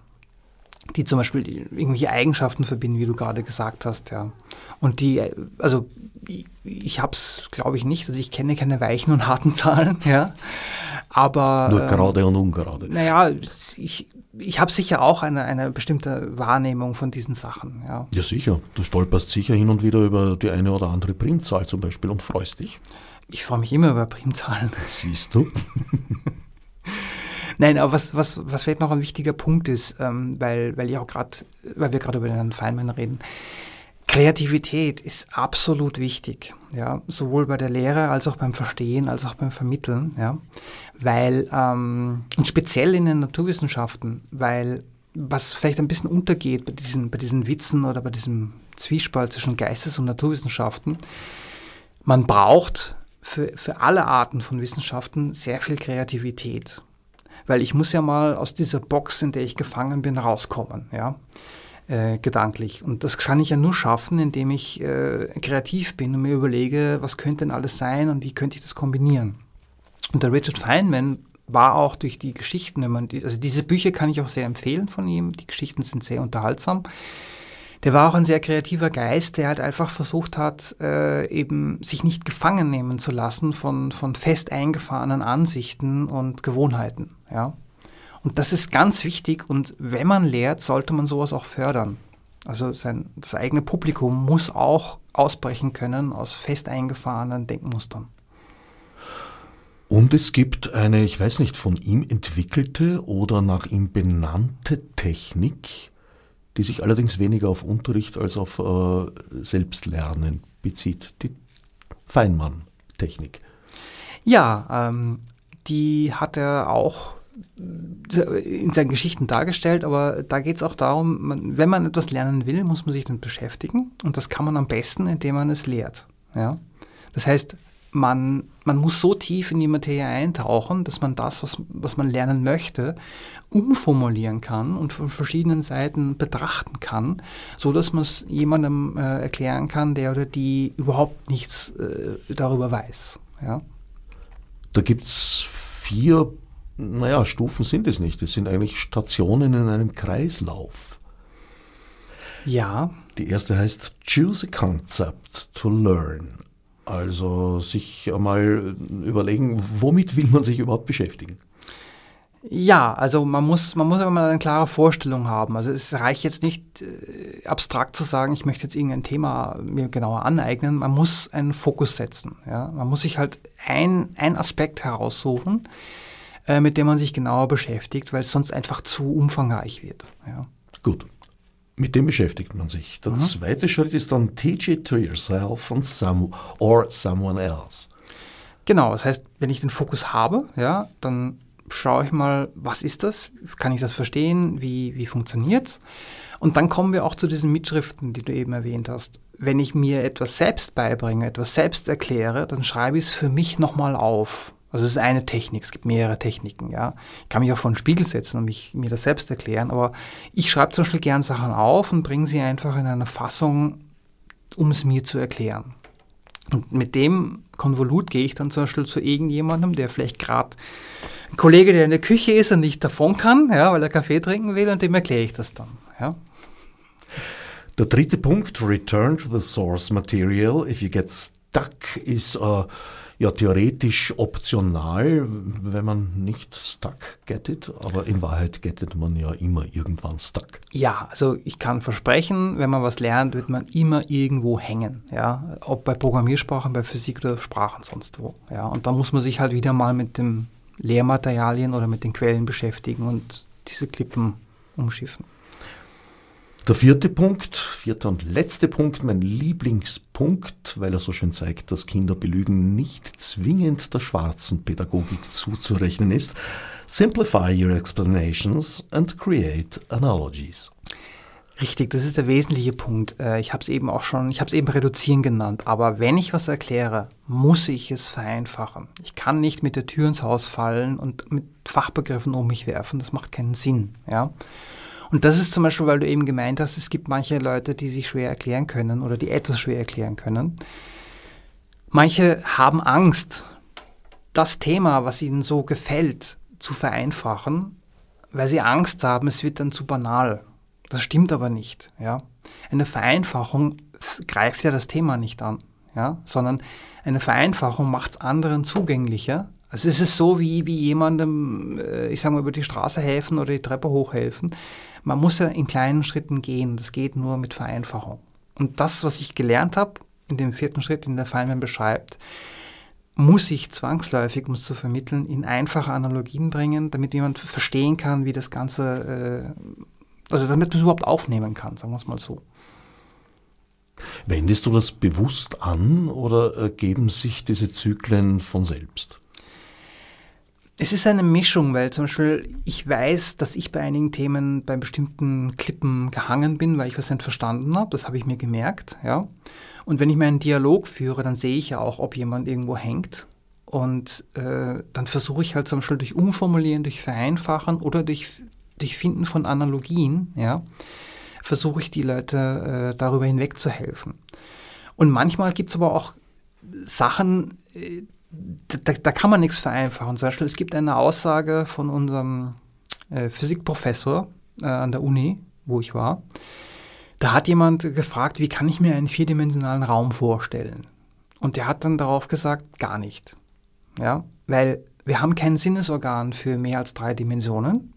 Speaker 2: die zum Beispiel irgendwelche Eigenschaften verbinden, wie du gerade gesagt hast. Ja. Und die, also ich, ich habe es, glaube ich, nicht. Also ich kenne keine weichen und harten Zahlen, ja. Aber.
Speaker 1: Nur ähm, gerade und ungerade.
Speaker 2: Naja, ich, ich habe sicher auch eine, eine bestimmte Wahrnehmung von diesen Sachen. Ja.
Speaker 1: ja, sicher. Du stolperst sicher hin und wieder über die eine oder andere Primzahl zum Beispiel und freust dich.
Speaker 2: Ich freue mich immer über Primzahlen.
Speaker 1: Siehst du?
Speaker 2: Nein, aber was, was, was vielleicht noch ein wichtiger Punkt ist, ähm, weil, weil, ich auch grad, weil wir gerade über den Herrn Feynman reden. Kreativität ist absolut wichtig, ja, sowohl bei der Lehre als auch beim Verstehen, als auch beim Vermitteln, ja, weil, ähm, und speziell in den Naturwissenschaften, weil was vielleicht ein bisschen untergeht bei diesen, bei diesen Witzen oder bei diesem Zwiespalt zwischen Geistes- und Naturwissenschaften, man braucht für, für alle Arten von Wissenschaften sehr viel Kreativität. Weil ich muss ja mal aus dieser Box, in der ich gefangen bin, rauskommen, ja, äh, gedanklich. Und das kann ich ja nur schaffen, indem ich äh, kreativ bin und mir überlege, was könnte denn alles sein und wie könnte ich das kombinieren. Und der Richard Feynman war auch durch die Geschichten, also diese Bücher kann ich auch sehr empfehlen von ihm, die Geschichten sind sehr unterhaltsam der war auch ein sehr kreativer Geist, der halt einfach versucht hat, äh, eben sich nicht gefangen nehmen zu lassen von, von fest eingefahrenen Ansichten und Gewohnheiten. Ja? Und das ist ganz wichtig und wenn man lehrt, sollte man sowas auch fördern. Also sein, das eigene Publikum muss auch ausbrechen können aus fest eingefahrenen Denkmustern.
Speaker 1: Und es gibt eine, ich weiß nicht, von ihm entwickelte oder nach ihm benannte Technik, die sich allerdings weniger auf Unterricht als auf äh, Selbstlernen bezieht. Die Feinmann-Technik.
Speaker 2: Ja, ähm, die hat er auch in seinen Geschichten dargestellt, aber da geht es auch darum, man, wenn man etwas lernen will, muss man sich damit beschäftigen und das kann man am besten, indem man es lehrt. Ja? Das heißt, man, man muss so tief in die Materie eintauchen, dass man das, was, was man lernen möchte, umformulieren kann und von verschiedenen Seiten betrachten kann, so dass man es jemandem äh, erklären kann, der oder die überhaupt nichts äh, darüber weiß. Ja?
Speaker 1: Da gibt es vier, naja, Stufen sind es nicht, es sind eigentlich Stationen in einem Kreislauf.
Speaker 2: Ja.
Speaker 1: Die erste heißt Choose a Concept to Learn. Also sich einmal überlegen, womit will man sich überhaupt beschäftigen?
Speaker 2: Ja, also man muss, man muss immer eine klare Vorstellung haben. Also es reicht jetzt nicht äh, abstrakt zu sagen, ich möchte jetzt irgendein Thema mir genauer aneignen. Man muss einen Fokus setzen. Ja? Man muss sich halt ein, ein Aspekt heraussuchen, äh, mit dem man sich genauer beschäftigt, weil es sonst einfach zu umfangreich wird. Ja?
Speaker 1: Gut. Mit dem beschäftigt man sich. Der mhm. zweite Schritt ist dann teach it to yourself and some, or someone else.
Speaker 2: Genau, das heißt, wenn ich den Fokus habe, ja, dann schaue ich mal, was ist das? Kann ich das verstehen? Wie, wie funktioniert es? Und dann kommen wir auch zu diesen Mitschriften, die du eben erwähnt hast. Wenn ich mir etwas selbst beibringe, etwas selbst erkläre, dann schreibe ich es für mich nochmal auf. Also es ist eine Technik, es gibt mehrere Techniken, ja. Ich kann mich auch vor den Spiegel setzen und mich, mir das selbst erklären, aber ich schreibe zum Beispiel gern Sachen auf und bringe sie einfach in eine Fassung, um es mir zu erklären. Und mit dem Konvolut gehe ich dann zum Beispiel zu irgendjemandem, der vielleicht gerade ein Kollege, der in der Küche ist und nicht davon kann, ja, weil er Kaffee trinken will, und dem erkläre ich das dann. Ja.
Speaker 1: Der dritte Punkt, return to the source material. If you get stuck, ist uh, ja theoretisch optional, wenn man nicht stuck gettet, aber in Wahrheit gettet man ja immer irgendwann stuck.
Speaker 2: Ja, also ich kann versprechen, wenn man was lernt, wird man immer irgendwo hängen, ja, ob bei Programmiersprachen, bei Physik oder Sprachen sonst wo, ja, und da muss man sich halt wieder mal mit dem Lehrmaterialien oder mit den Quellen beschäftigen und diese Klippen umschiffen.
Speaker 1: Der vierte Punkt, vierter und letzte Punkt, mein Lieblingspunkt, weil er so schön zeigt, dass Kinder belügen nicht zwingend der schwarzen Pädagogik zuzurechnen ist. Simplify your explanations and create analogies.
Speaker 2: Richtig, das ist der wesentliche Punkt. Äh, ich habe es eben auch schon, ich habe es eben reduzieren genannt. Aber wenn ich was erkläre, muss ich es vereinfachen. Ich kann nicht mit der Tür ins Haus fallen und mit Fachbegriffen um mich werfen. Das macht keinen Sinn. Ja. Und das ist zum Beispiel, weil du eben gemeint hast, es gibt manche Leute, die sich schwer erklären können oder die etwas schwer erklären können. Manche haben Angst, das Thema, was ihnen so gefällt, zu vereinfachen, weil sie Angst haben, es wird dann zu banal. Das stimmt aber nicht. Ja? Eine Vereinfachung greift ja das Thema nicht an, ja? sondern eine Vereinfachung macht es anderen zugänglicher, Also es ist so wie, wie jemandem, äh, ich sage mal, über die Straße helfen oder die Treppe hochhelfen. Man muss ja in kleinen Schritten gehen. Das geht nur mit Vereinfachung. Und das, was ich gelernt habe, in dem vierten Schritt, den der Feynman beschreibt, muss ich zwangsläufig, um es zu vermitteln, in einfache Analogien bringen, damit jemand verstehen kann, wie das Ganze, äh, also damit man es überhaupt aufnehmen kann, sagen wir es mal so.
Speaker 1: Wendest du das bewusst an oder ergeben sich diese Zyklen von selbst?
Speaker 2: Es ist eine Mischung, weil zum Beispiel ich weiß, dass ich bei einigen Themen bei bestimmten Klippen gehangen bin, weil ich was nicht verstanden habe. Das habe ich mir gemerkt, ja. Und wenn ich meinen Dialog führe, dann sehe ich ja auch, ob jemand irgendwo hängt. Und äh, dann versuche ich halt zum Beispiel durch Umformulieren, durch Vereinfachen oder durch, durch Finden von Analogien, ja, versuche ich die Leute äh, darüber hinweg zu helfen. Und manchmal gibt es aber auch Sachen, äh, da, da, kann man nichts vereinfachen. Zum Beispiel, es gibt eine Aussage von unserem äh, Physikprofessor äh, an der Uni, wo ich war. Da hat jemand gefragt, wie kann ich mir einen vierdimensionalen Raum vorstellen? Und der hat dann darauf gesagt, gar nicht. Ja, weil wir haben kein Sinnesorgan für mehr als drei Dimensionen.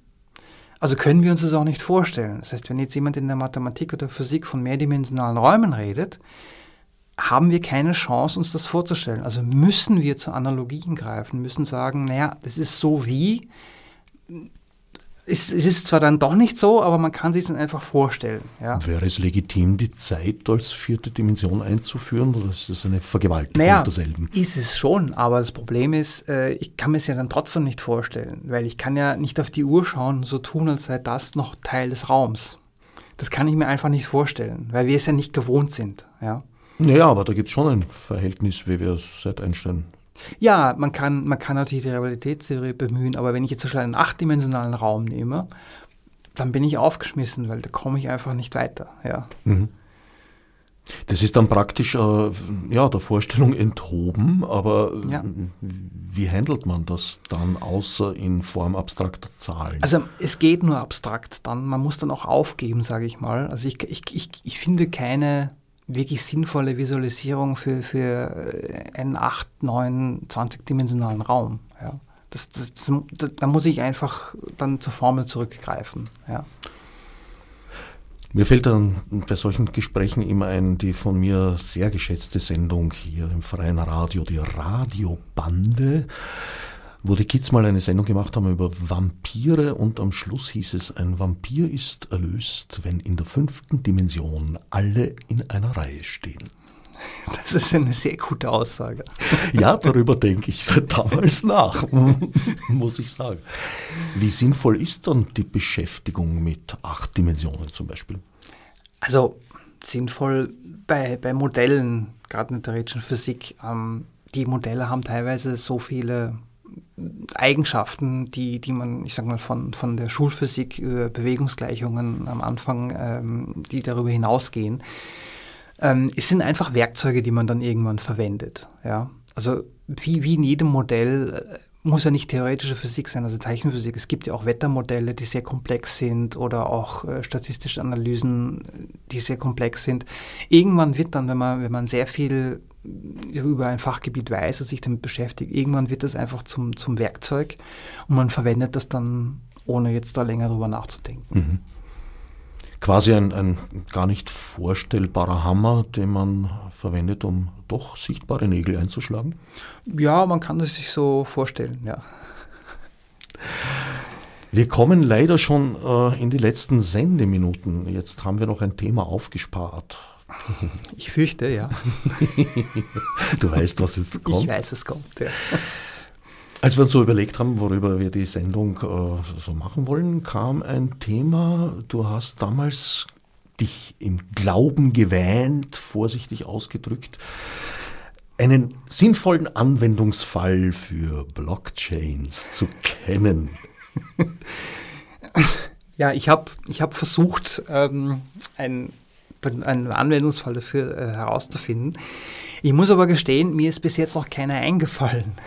Speaker 2: Also können wir uns das auch nicht vorstellen. Das heißt, wenn jetzt jemand in der Mathematik oder Physik von mehrdimensionalen Räumen redet, haben wir keine Chance, uns das vorzustellen. Also müssen wir zu Analogien greifen, müssen sagen, naja, das ist so wie, es, es ist zwar dann doch nicht so, aber man kann sich dann einfach vorstellen. Ja.
Speaker 1: Wäre es legitim, die Zeit als vierte Dimension einzuführen oder ist das eine Vergewaltigung
Speaker 2: naja,
Speaker 1: derselben?
Speaker 2: Ist es schon, aber das Problem ist, äh, ich kann mir es ja dann trotzdem nicht vorstellen, weil ich kann ja nicht auf die Uhr schauen und so tun, als sei das noch Teil des Raums. Das kann ich mir einfach nicht vorstellen, weil wir es ja nicht gewohnt sind. Ja.
Speaker 1: Naja, aber da gibt es schon ein Verhältnis, wie wir es seit Einstein
Speaker 2: ja, man kann, man kann natürlich die Realitätstheorie bemühen, aber wenn ich jetzt zum Beispiel einen achtdimensionalen Raum nehme, dann bin ich aufgeschmissen, weil da komme ich einfach nicht weiter. Ja. Mhm.
Speaker 1: Das ist dann praktisch äh, ja, der Vorstellung enthoben, aber ja. wie handelt man das dann außer in Form abstrakter Zahlen?
Speaker 2: Also es geht nur abstrakt dann, man muss dann auch aufgeben, sage ich mal. Also ich, ich, ich, ich finde keine wirklich sinnvolle Visualisierung für, für äh, einen 8, 9, 20-dimensionalen Raum. Ja. Das, das, das, da muss ich einfach dann zur Formel zurückgreifen. Ja.
Speaker 1: Mir fällt dann bei solchen Gesprächen immer ein, die von mir sehr geschätzte Sendung hier im freien Radio, die Radiobande wo die Kids mal eine Sendung gemacht haben über Vampire und am Schluss hieß es, ein Vampir ist erlöst, wenn in der fünften Dimension alle in einer Reihe stehen.
Speaker 2: Das ist eine sehr gute Aussage.
Speaker 1: Ja, darüber denke ich seit damals nach, muss ich sagen. Wie sinnvoll ist dann die Beschäftigung mit acht Dimensionen zum Beispiel?
Speaker 2: Also sinnvoll bei, bei Modellen, gerade in der theoretischen Physik. Ähm, die Modelle haben teilweise so viele Eigenschaften, die, die man, ich sag mal, von, von der Schulphysik über Bewegungsgleichungen am Anfang, ähm, die darüber hinausgehen. Ähm, es sind einfach Werkzeuge, die man dann irgendwann verwendet. Ja? Also wie, wie in jedem Modell äh, muss ja nicht theoretische Physik sein, also Teilchenphysik. Es gibt ja auch Wettermodelle, die sehr komplex sind oder auch äh, statistische Analysen, die sehr komplex sind. Irgendwann wird dann, wenn man, wenn man sehr viel über ein Fachgebiet weiß und sich damit beschäftigt, irgendwann wird das einfach zum, zum Werkzeug und man verwendet das dann, ohne jetzt da länger drüber nachzudenken. Mhm.
Speaker 1: Quasi ein, ein gar nicht vorstellbarer Hammer, den man verwendet, um doch sichtbare Nägel einzuschlagen?
Speaker 2: Ja, man kann es sich so vorstellen, ja.
Speaker 1: Wir kommen leider schon äh, in die letzten Sendeminuten. Jetzt haben wir noch ein Thema aufgespart.
Speaker 2: Ich fürchte, ja.
Speaker 1: du weißt, was jetzt kommt.
Speaker 2: Ich weiß, was kommt, ja.
Speaker 1: Als wir uns so überlegt haben, worüber wir die Sendung äh, so machen wollen, kam ein Thema. Du hast damals dich im Glauben gewähnt, vorsichtig ausgedrückt, einen sinnvollen Anwendungsfall für Blockchains zu kennen.
Speaker 2: Ja, ich habe ich hab versucht, ähm, ein einen Anwendungsfall dafür äh, herauszufinden. Ich muss aber gestehen, mir ist bis jetzt noch keiner eingefallen.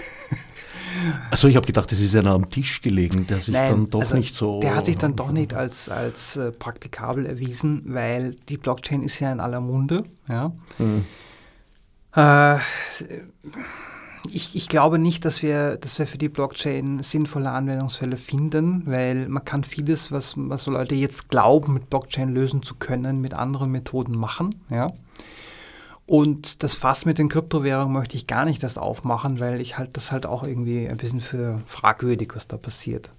Speaker 1: Also ich habe gedacht, es ist einer am Tisch gelegen, der sich Nein, dann doch
Speaker 2: also
Speaker 1: nicht so.
Speaker 2: Der hat sich dann doch nicht als, als äh, praktikabel erwiesen, weil die Blockchain ist ja in aller Munde. Ja. Mhm. Äh, ich, ich glaube nicht, dass wir, dass wir für die Blockchain sinnvolle Anwendungsfälle finden, weil man kann vieles, was, was so Leute jetzt glauben, mit Blockchain lösen zu können, mit anderen Methoden machen. Ja? Und das Fass mit den Kryptowährungen möchte ich gar nicht erst aufmachen, weil ich halt das halt auch irgendwie ein bisschen für fragwürdig, was da passiert.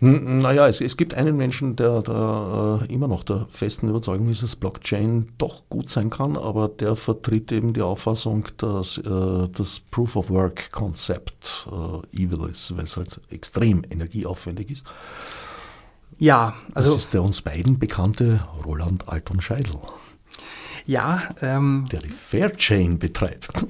Speaker 1: Naja, es, es gibt einen Menschen, der, der äh, immer noch der festen Überzeugung ist, dass Blockchain doch gut sein kann, aber der vertritt eben die Auffassung, dass äh, das Proof of Work-Konzept äh, evil ist, weil es halt extrem energieaufwendig ist.
Speaker 2: Ja, also.
Speaker 1: Das ist der uns beiden bekannte Roland Alton Scheidel.
Speaker 2: Ja. Ähm,
Speaker 1: der die Fairchain betreibt.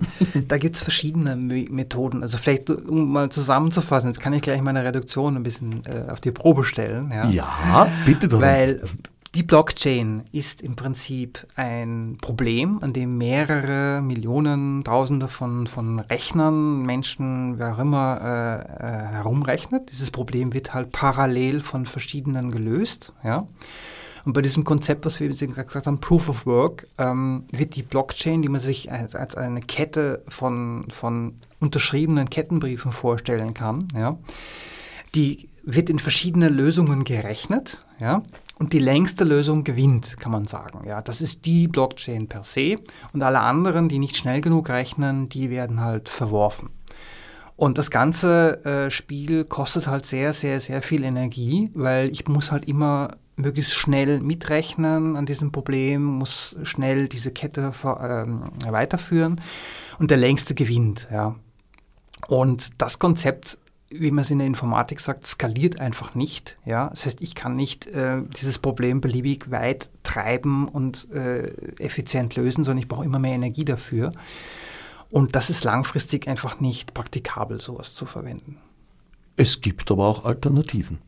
Speaker 2: Da gibt es verschiedene Methoden. Also vielleicht, um mal zusammenzufassen, jetzt kann ich gleich meine Reduktion ein bisschen äh, auf die Probe stellen. Ja,
Speaker 1: ja bitte
Speaker 2: doch. Weil die Blockchain ist im Prinzip ein Problem, an dem mehrere Millionen, Tausende von, von Rechnern, Menschen, wer auch immer, äh, äh, herumrechnet. Dieses Problem wird halt parallel von verschiedenen gelöst. Ja. Und bei diesem Konzept, was wir gerade gesagt haben, Proof of Work, ähm, wird die Blockchain, die man sich als, als, eine Kette von, von unterschriebenen Kettenbriefen vorstellen kann, ja, die wird in verschiedene Lösungen gerechnet, ja, und die längste Lösung gewinnt, kann man sagen. Ja, das ist die Blockchain per se und alle anderen, die nicht schnell genug rechnen, die werden halt verworfen. Und das ganze äh, Spiel kostet halt sehr, sehr, sehr viel Energie, weil ich muss halt immer möglichst schnell mitrechnen an diesem Problem, muss schnell diese Kette ähm, weiterführen und der längste gewinnt. Ja. Und das Konzept, wie man es in der Informatik sagt, skaliert einfach nicht. Ja. Das heißt, ich kann nicht äh, dieses Problem beliebig weit treiben und äh, effizient lösen, sondern ich brauche immer mehr Energie dafür. Und das ist langfristig einfach nicht praktikabel, sowas zu verwenden.
Speaker 1: Es gibt aber auch Alternativen.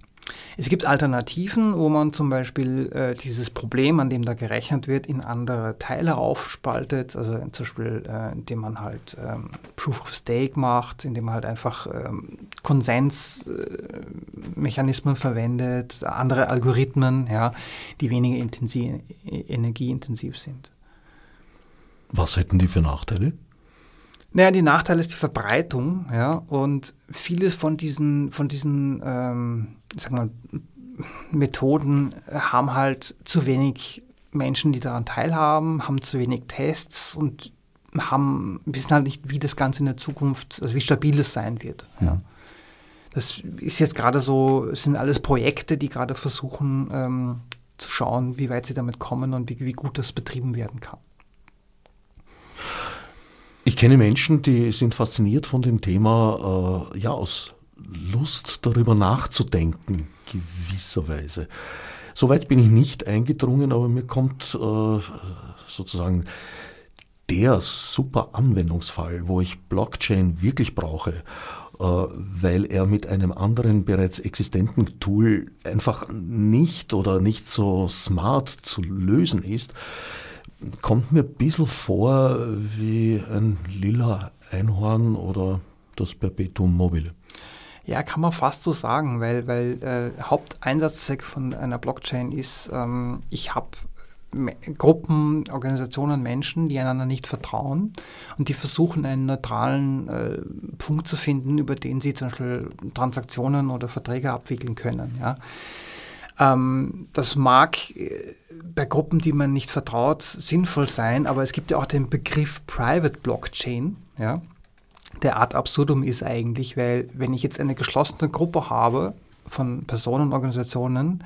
Speaker 2: Es gibt Alternativen, wo man zum Beispiel äh, dieses Problem, an dem da gerechnet wird, in andere Teile aufspaltet. Also zum Beispiel, äh, indem man halt ähm, Proof of Stake macht, indem man halt einfach ähm, Konsensmechanismen äh, verwendet, andere Algorithmen, ja, die weniger intensiv, energieintensiv sind.
Speaker 1: Was hätten die für Nachteile?
Speaker 2: Naja, die Nachteil ist die Verbreitung, ja, und vieles von diesen, von diesen, ähm, sag mal, Methoden haben halt zu wenig Menschen, die daran teilhaben, haben zu wenig Tests und haben, wissen halt nicht, wie das Ganze in der Zukunft, also wie stabil es sein wird. Ja. Das ist jetzt gerade so, sind alles Projekte, die gerade versuchen ähm, zu schauen, wie weit sie damit kommen und wie, wie gut das betrieben werden kann.
Speaker 1: Ich kenne Menschen, die sind fasziniert von dem Thema, äh, ja, aus Lust darüber nachzudenken, gewisserweise. Soweit bin ich nicht eingedrungen, aber mir kommt äh, sozusagen der super Anwendungsfall, wo ich Blockchain wirklich brauche, äh, weil er mit einem anderen bereits existenten Tool einfach nicht oder nicht so smart zu lösen ist, kommt mir ein bisschen vor wie ein lila Einhorn oder das Perpetuum mobile.
Speaker 2: Ja, kann man fast so sagen, weil, weil äh, Haupteinsatzzweck von einer Blockchain ist, ähm, ich habe Gruppen, Organisationen, Menschen, die einander nicht vertrauen und die versuchen, einen neutralen äh, Punkt zu finden, über den sie zum Beispiel Transaktionen oder Verträge abwickeln können. Ja. Ähm, das mag äh, bei Gruppen, die man nicht vertraut, sinnvoll sein, aber es gibt ja auch den Begriff Private Blockchain, ja, der Art absurdum ist eigentlich, weil wenn ich jetzt eine geschlossene Gruppe habe von Personen und Organisationen,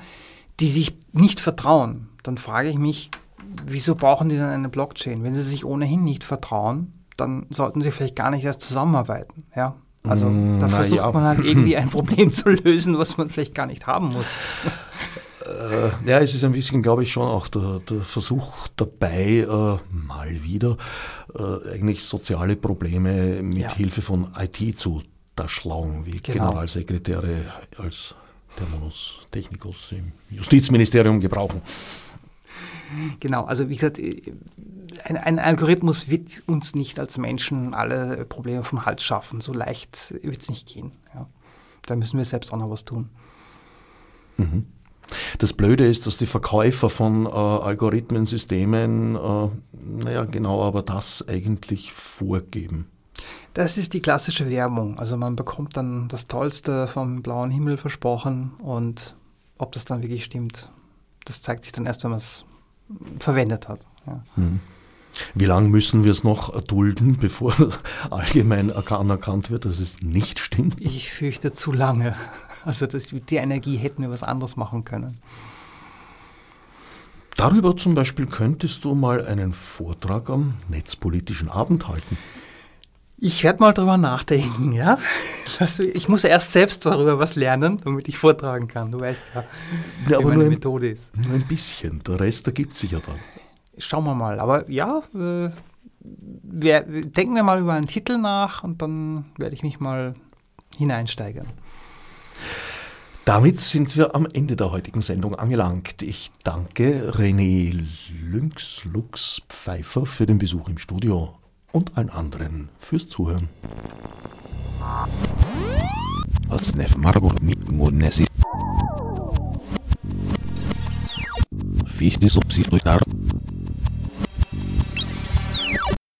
Speaker 2: die sich nicht vertrauen, dann frage ich mich, wieso brauchen die dann eine Blockchain? Wenn sie sich ohnehin nicht vertrauen, dann sollten sie vielleicht gar nicht erst zusammenarbeiten, ja. Also mm, da versucht ja. man halt irgendwie ein Problem zu lösen, was man vielleicht gar nicht haben muss.
Speaker 1: Äh, ja, es ist ein bisschen, glaube ich, schon auch der, der Versuch dabei, äh, mal wieder äh, eigentlich soziale Probleme mit ja. Hilfe von IT zu erschlagen, wie genau. Generalsekretäre als Terminus Technicus im Justizministerium gebrauchen.
Speaker 2: Genau, also wie gesagt, ein, ein, Algorithmus wird uns nicht als Menschen alle Probleme vom Hals schaffen. So leicht wird es nicht gehen. Ja. Da müssen wir selbst auch noch was tun.
Speaker 1: Mhm. Das Blöde ist, dass die Verkäufer von äh, Algorithmensystemen, äh, naja, genau aber das eigentlich vorgeben.
Speaker 2: Das ist die klassische Werbung. Also man bekommt dann das Tollste vom blauen Himmel versprochen und ob das dann wirklich stimmt, das zeigt sich dann erst, wenn man es verwendet hat. Ja. Hm.
Speaker 1: Wie lange müssen wir es noch dulden, bevor allgemein anerkannt wird, dass es nicht stimmt?
Speaker 2: Ich fürchte zu lange. Also das, die Energie hätten wir was anderes machen können.
Speaker 1: Darüber zum Beispiel könntest du mal einen Vortrag am Netzpolitischen Abend halten.
Speaker 2: Ich werde mal drüber nachdenken, ja. Ich muss erst selbst darüber was lernen, damit ich vortragen kann. Du weißt ja,
Speaker 1: ja wie meine nur Methode ist. Nur ein bisschen. Der Rest ergibt sich ja dann.
Speaker 2: Schauen wir mal. Aber ja, äh, wir, denken wir mal über einen Titel nach und dann werde ich mich mal hineinsteigern.
Speaker 1: Damit sind wir am Ende der heutigen Sendung angelangt. Ich danke René Lynx Lux Pfeiffer für den Besuch im Studio und allen anderen fürs Zuhören. Fichte subsidiar.